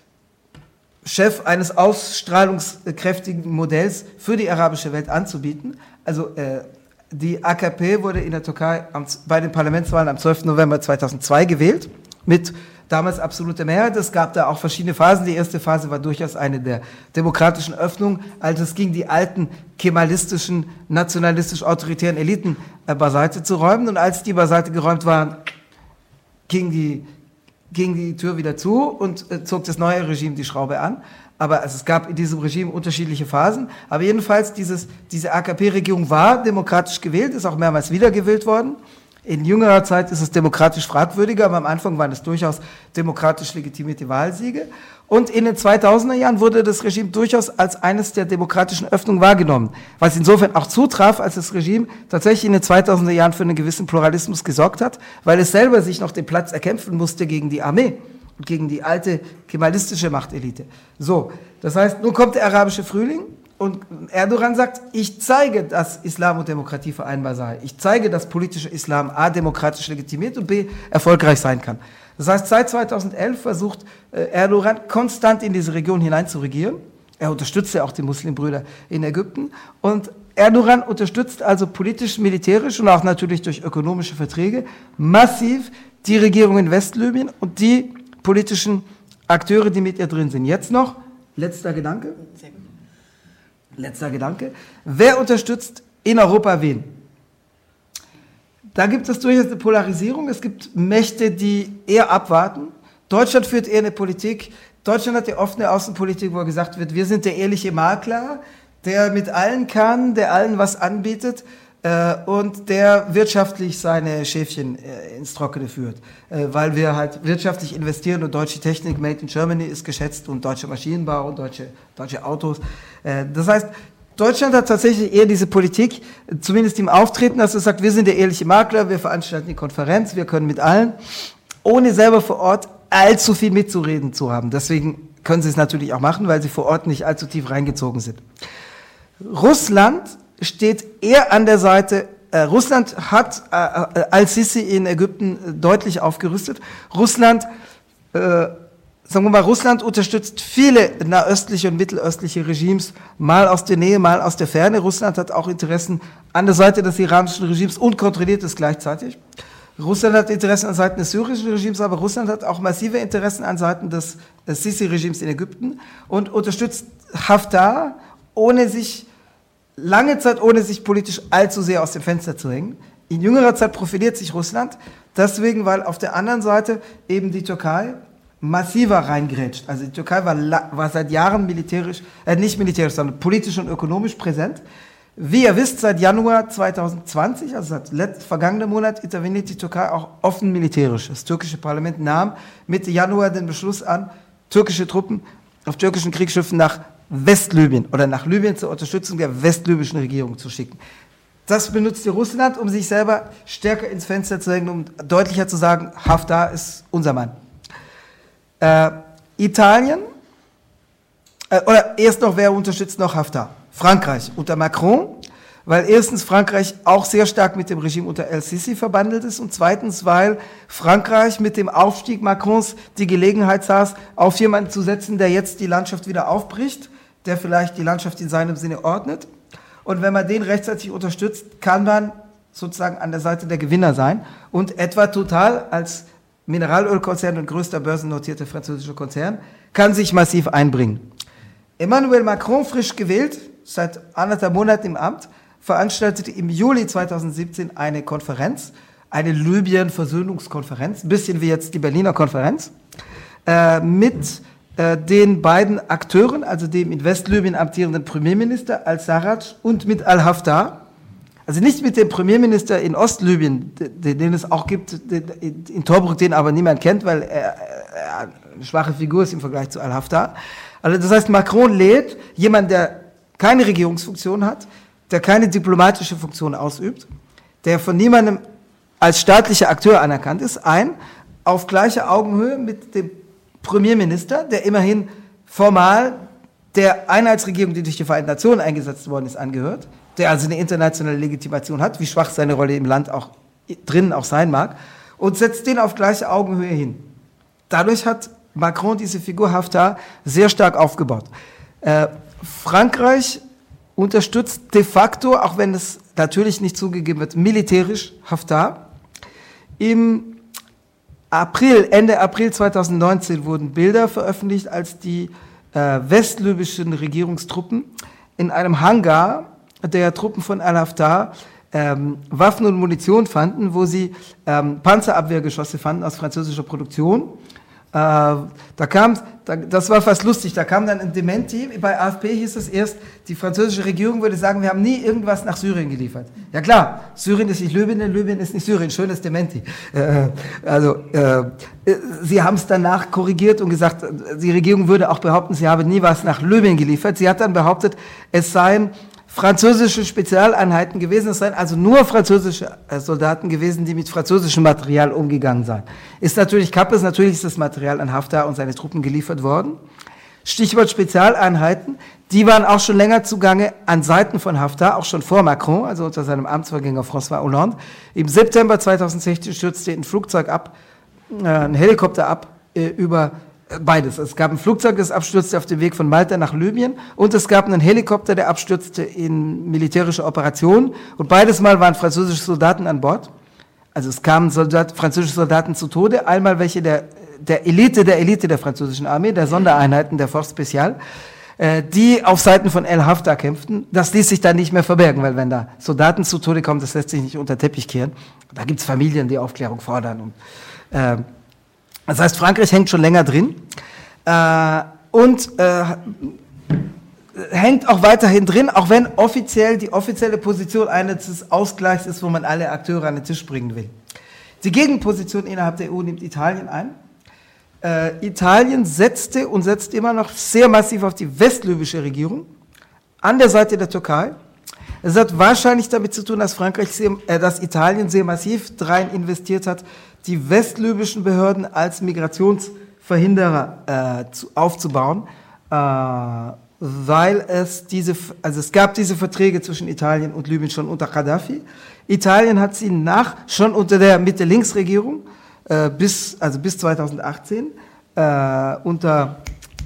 Chef eines ausstrahlungskräftigen Modells für die arabische Welt anzubieten. Also äh, die AKP wurde in der Türkei am, bei den Parlamentswahlen am 12. November 2002 gewählt mit damals absolute Mehrheit. Es gab da auch verschiedene Phasen. Die erste Phase war durchaus eine der demokratischen Öffnung, als es ging, die alten kemalistischen, nationalistisch-autoritären Eliten äh, beiseite zu räumen. Und als die beiseite geräumt waren, ging die, ging die Tür wieder zu und äh, zog das neue Regime die Schraube an. Aber also es gab in diesem Regime unterschiedliche Phasen. Aber jedenfalls, dieses, diese AKP-Regierung war demokratisch gewählt, ist auch mehrmals wiedergewählt worden. In jüngerer Zeit ist es demokratisch fragwürdiger, aber am Anfang waren es durchaus demokratisch legitimierte Wahlsiege. Und in den 2000er Jahren wurde das Regime durchaus als eines der demokratischen Öffnungen wahrgenommen, was insofern auch zutraf, als das Regime tatsächlich in den 2000er Jahren für einen gewissen Pluralismus gesorgt hat, weil es selber sich noch den Platz erkämpfen musste gegen die Armee und gegen die alte kemalistische Machtelite. So, das heißt, nun kommt der arabische Frühling und Erdogan sagt, ich zeige, dass Islam und Demokratie vereinbar sei. Ich zeige, dass politischer Islam A demokratisch legitimiert und B erfolgreich sein kann. Das heißt, seit 2011 versucht äh, Erdogan konstant in diese Region hinein zu regieren. Er unterstützt ja auch die Muslimbrüder in Ägypten. Und Erdogan unterstützt also politisch, militärisch und auch natürlich durch ökonomische Verträge massiv die Regierung in Westlibyen und die politischen Akteure, die mit ihr drin sind. Jetzt noch, letzter Gedanke. Sehr gut. Letzter Gedanke. Wer unterstützt in Europa wen? Da gibt es durchaus eine Polarisierung. Es gibt Mächte, die eher abwarten. Deutschland führt eher eine Politik. Deutschland hat oft eine Außenpolitik, wo gesagt wird, wir sind der ehrliche Makler, der mit allen kann, der allen was anbietet und der wirtschaftlich seine Schäfchen äh, ins Trockene führt, äh, weil wir halt wirtschaftlich investieren und deutsche Technik made in Germany ist geschätzt und deutsche Maschinenbau und deutsche, deutsche Autos. Äh, das heißt, Deutschland hat tatsächlich eher diese Politik, zumindest im Auftreten, dass es sagt, wir sind der ehrliche Makler, wir veranstalten die Konferenz, wir können mit allen, ohne selber vor Ort allzu viel mitzureden zu haben. Deswegen können sie es natürlich auch machen, weil sie vor Ort nicht allzu tief reingezogen sind. Russland steht er an der Seite äh, Russland hat äh, äh, Al-Sisi in Ägypten äh, deutlich aufgerüstet. Russland, äh, sagen wir mal, Russland unterstützt viele nahöstliche und mittelöstliche Regimes, mal aus der Nähe, mal aus der Ferne. Russland hat auch Interessen an der Seite des iranischen Regimes und kontrolliert es gleichzeitig. Russland hat Interessen an Seiten des syrischen Regimes, aber Russland hat auch massive Interessen an Seiten des, des Sisi-Regimes in Ägypten und unterstützt Haftar, ohne sich lange Zeit, ohne sich politisch allzu sehr aus dem Fenster zu hängen. In jüngerer Zeit profiliert sich Russland, deswegen, weil auf der anderen Seite eben die Türkei massiver reingrätscht. Also die Türkei war, war seit Jahren militärisch, äh, nicht militärisch, sondern politisch und ökonomisch präsent. Wie ihr wisst, seit Januar 2020, also seit letzt, vergangenen Monat, interveniert die Türkei auch offen militärisch. Das türkische Parlament nahm Mitte Januar den Beschluss an, türkische Truppen auf türkischen Kriegsschiffen nach Westlibyen oder nach Libyen zur Unterstützung der westlibyschen Regierung zu schicken. Das benutzte Russland, um sich selber stärker ins Fenster zu hängen, um deutlicher zu sagen, Haftar ist unser Mann. Äh, Italien, äh, oder erst noch, wer unterstützt noch Haftar? Frankreich unter Macron, weil erstens Frankreich auch sehr stark mit dem Regime unter El-Sisi verbandelt ist und zweitens, weil Frankreich mit dem Aufstieg Macrons die Gelegenheit saß, auf jemanden zu setzen, der jetzt die Landschaft wieder aufbricht der vielleicht die Landschaft in seinem Sinne ordnet. Und wenn man den rechtzeitig unterstützt, kann man sozusagen an der Seite der Gewinner sein und etwa Total als Mineralölkonzern und größter börsennotierter französischer Konzern kann sich massiv einbringen. Emmanuel Macron, frisch gewählt, seit anderthalb Monaten im Amt, veranstaltete im Juli 2017 eine Konferenz, eine Libyen-Versöhnungskonferenz, bisschen wie jetzt die Berliner Konferenz, äh, mit den beiden Akteuren, also dem in Westlibyen amtierenden Premierminister Al-Sarraj und mit Al-Haftar. Also nicht mit dem Premierminister in Ostlibyen, den, den es auch gibt, den, in Tobruk, den aber niemand kennt, weil er, er eine schwache Figur ist im Vergleich zu Al-Haftar. Also das heißt, Macron lädt jemanden, der keine Regierungsfunktion hat, der keine diplomatische Funktion ausübt, der von niemandem als staatlicher Akteur anerkannt ist, ein, auf gleicher Augenhöhe mit dem Premierminister, der immerhin formal der Einheitsregierung, die durch die Vereinten Nationen eingesetzt worden ist, angehört, der also eine internationale Legitimation hat, wie schwach seine Rolle im Land auch drinnen auch sein mag, und setzt den auf gleiche Augenhöhe hin. Dadurch hat Macron diese Figur Haftar sehr stark aufgebaut. Äh, Frankreich unterstützt de facto, auch wenn es natürlich nicht zugegeben wird, militärisch Haftar. Im April, Ende April 2019 wurden Bilder veröffentlicht, als die äh, westlibyschen Regierungstruppen in einem Hangar der Truppen von Al-Haftar ähm, Waffen und Munition fanden, wo sie ähm, Panzerabwehrgeschosse fanden aus französischer Produktion da kam, da, das war fast lustig, da kam dann ein Dementi, bei AFP hieß es erst, die französische Regierung würde sagen, wir haben nie irgendwas nach Syrien geliefert. Ja klar, Syrien ist nicht Libyen, Libyen ist nicht Syrien, schönes Dementi. Äh, also, äh, sie haben es danach korrigiert und gesagt, die Regierung würde auch behaupten, sie habe nie was nach Libyen geliefert. Sie hat dann behauptet, es seien französische Spezialeinheiten gewesen. Es seien also nur französische äh, Soldaten gewesen, die mit französischem Material umgegangen seien. Ist natürlich Kappes, natürlich ist das Material an Haftar und seine Truppen geliefert worden. Stichwort Spezialeinheiten, die waren auch schon länger zugange an Seiten von Haftar, auch schon vor Macron, also unter seinem Amtsvorgänger François Hollande. Im September 2016 stürzte ein Flugzeug ab, äh, ein Helikopter ab äh, über Beides. Es gab ein Flugzeug, das abstürzte auf dem Weg von Malta nach Libyen und es gab einen Helikopter, der abstürzte in militärische Operationen und beides Mal waren französische Soldaten an Bord. Also es kamen Soldat, französische Soldaten zu Tode, einmal welche der, der Elite der Elite der französischen Armee, der Sondereinheiten der Force Special, äh, die auf Seiten von El Haftar kämpften. Das ließ sich dann nicht mehr verbergen, weil wenn da Soldaten zu Tode kommen, das lässt sich nicht unter Teppich kehren. Da gibt's Familien, die Aufklärung fordern und äh, das heißt, Frankreich hängt schon länger drin äh, und äh, hängt auch weiterhin drin, auch wenn offiziell die offizielle Position eines Ausgleichs ist, wo man alle Akteure an den Tisch bringen will. Die Gegenposition innerhalb der EU nimmt Italien ein. Äh, Italien setzte und setzt immer noch sehr massiv auf die westlibysche Regierung an der Seite der Türkei. Es hat wahrscheinlich damit zu tun, dass Frankreich, sehr, äh, dass Italien sehr massiv rein investiert hat, die westlibyschen Behörden als Migrationsverhinderer äh, zu, aufzubauen, äh, weil es diese, also es gab diese Verträge zwischen Italien und Libyen schon unter Gaddafi. Italien hat sie nach, schon unter der Mitte-Links-Regierung, äh, bis, also bis 2018, äh, unter,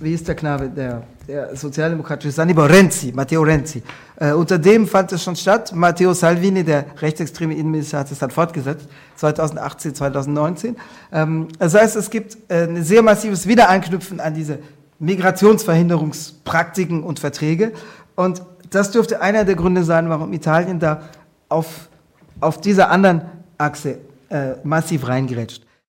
wie ist der Knabe, der der sozialdemokratische Sanibor Renzi, Matteo Renzi. Äh, unter dem fand es schon statt. Matteo Salvini, der rechtsextreme Innenminister, hat es dann fortgesetzt, 2018, 2019. Ähm, das heißt, es gibt äh, ein sehr massives Wiederanknüpfen an diese Migrationsverhinderungspraktiken und Verträge. Und das dürfte einer der Gründe sein, warum Italien da auf, auf dieser anderen Achse äh, massiv reingerätscht.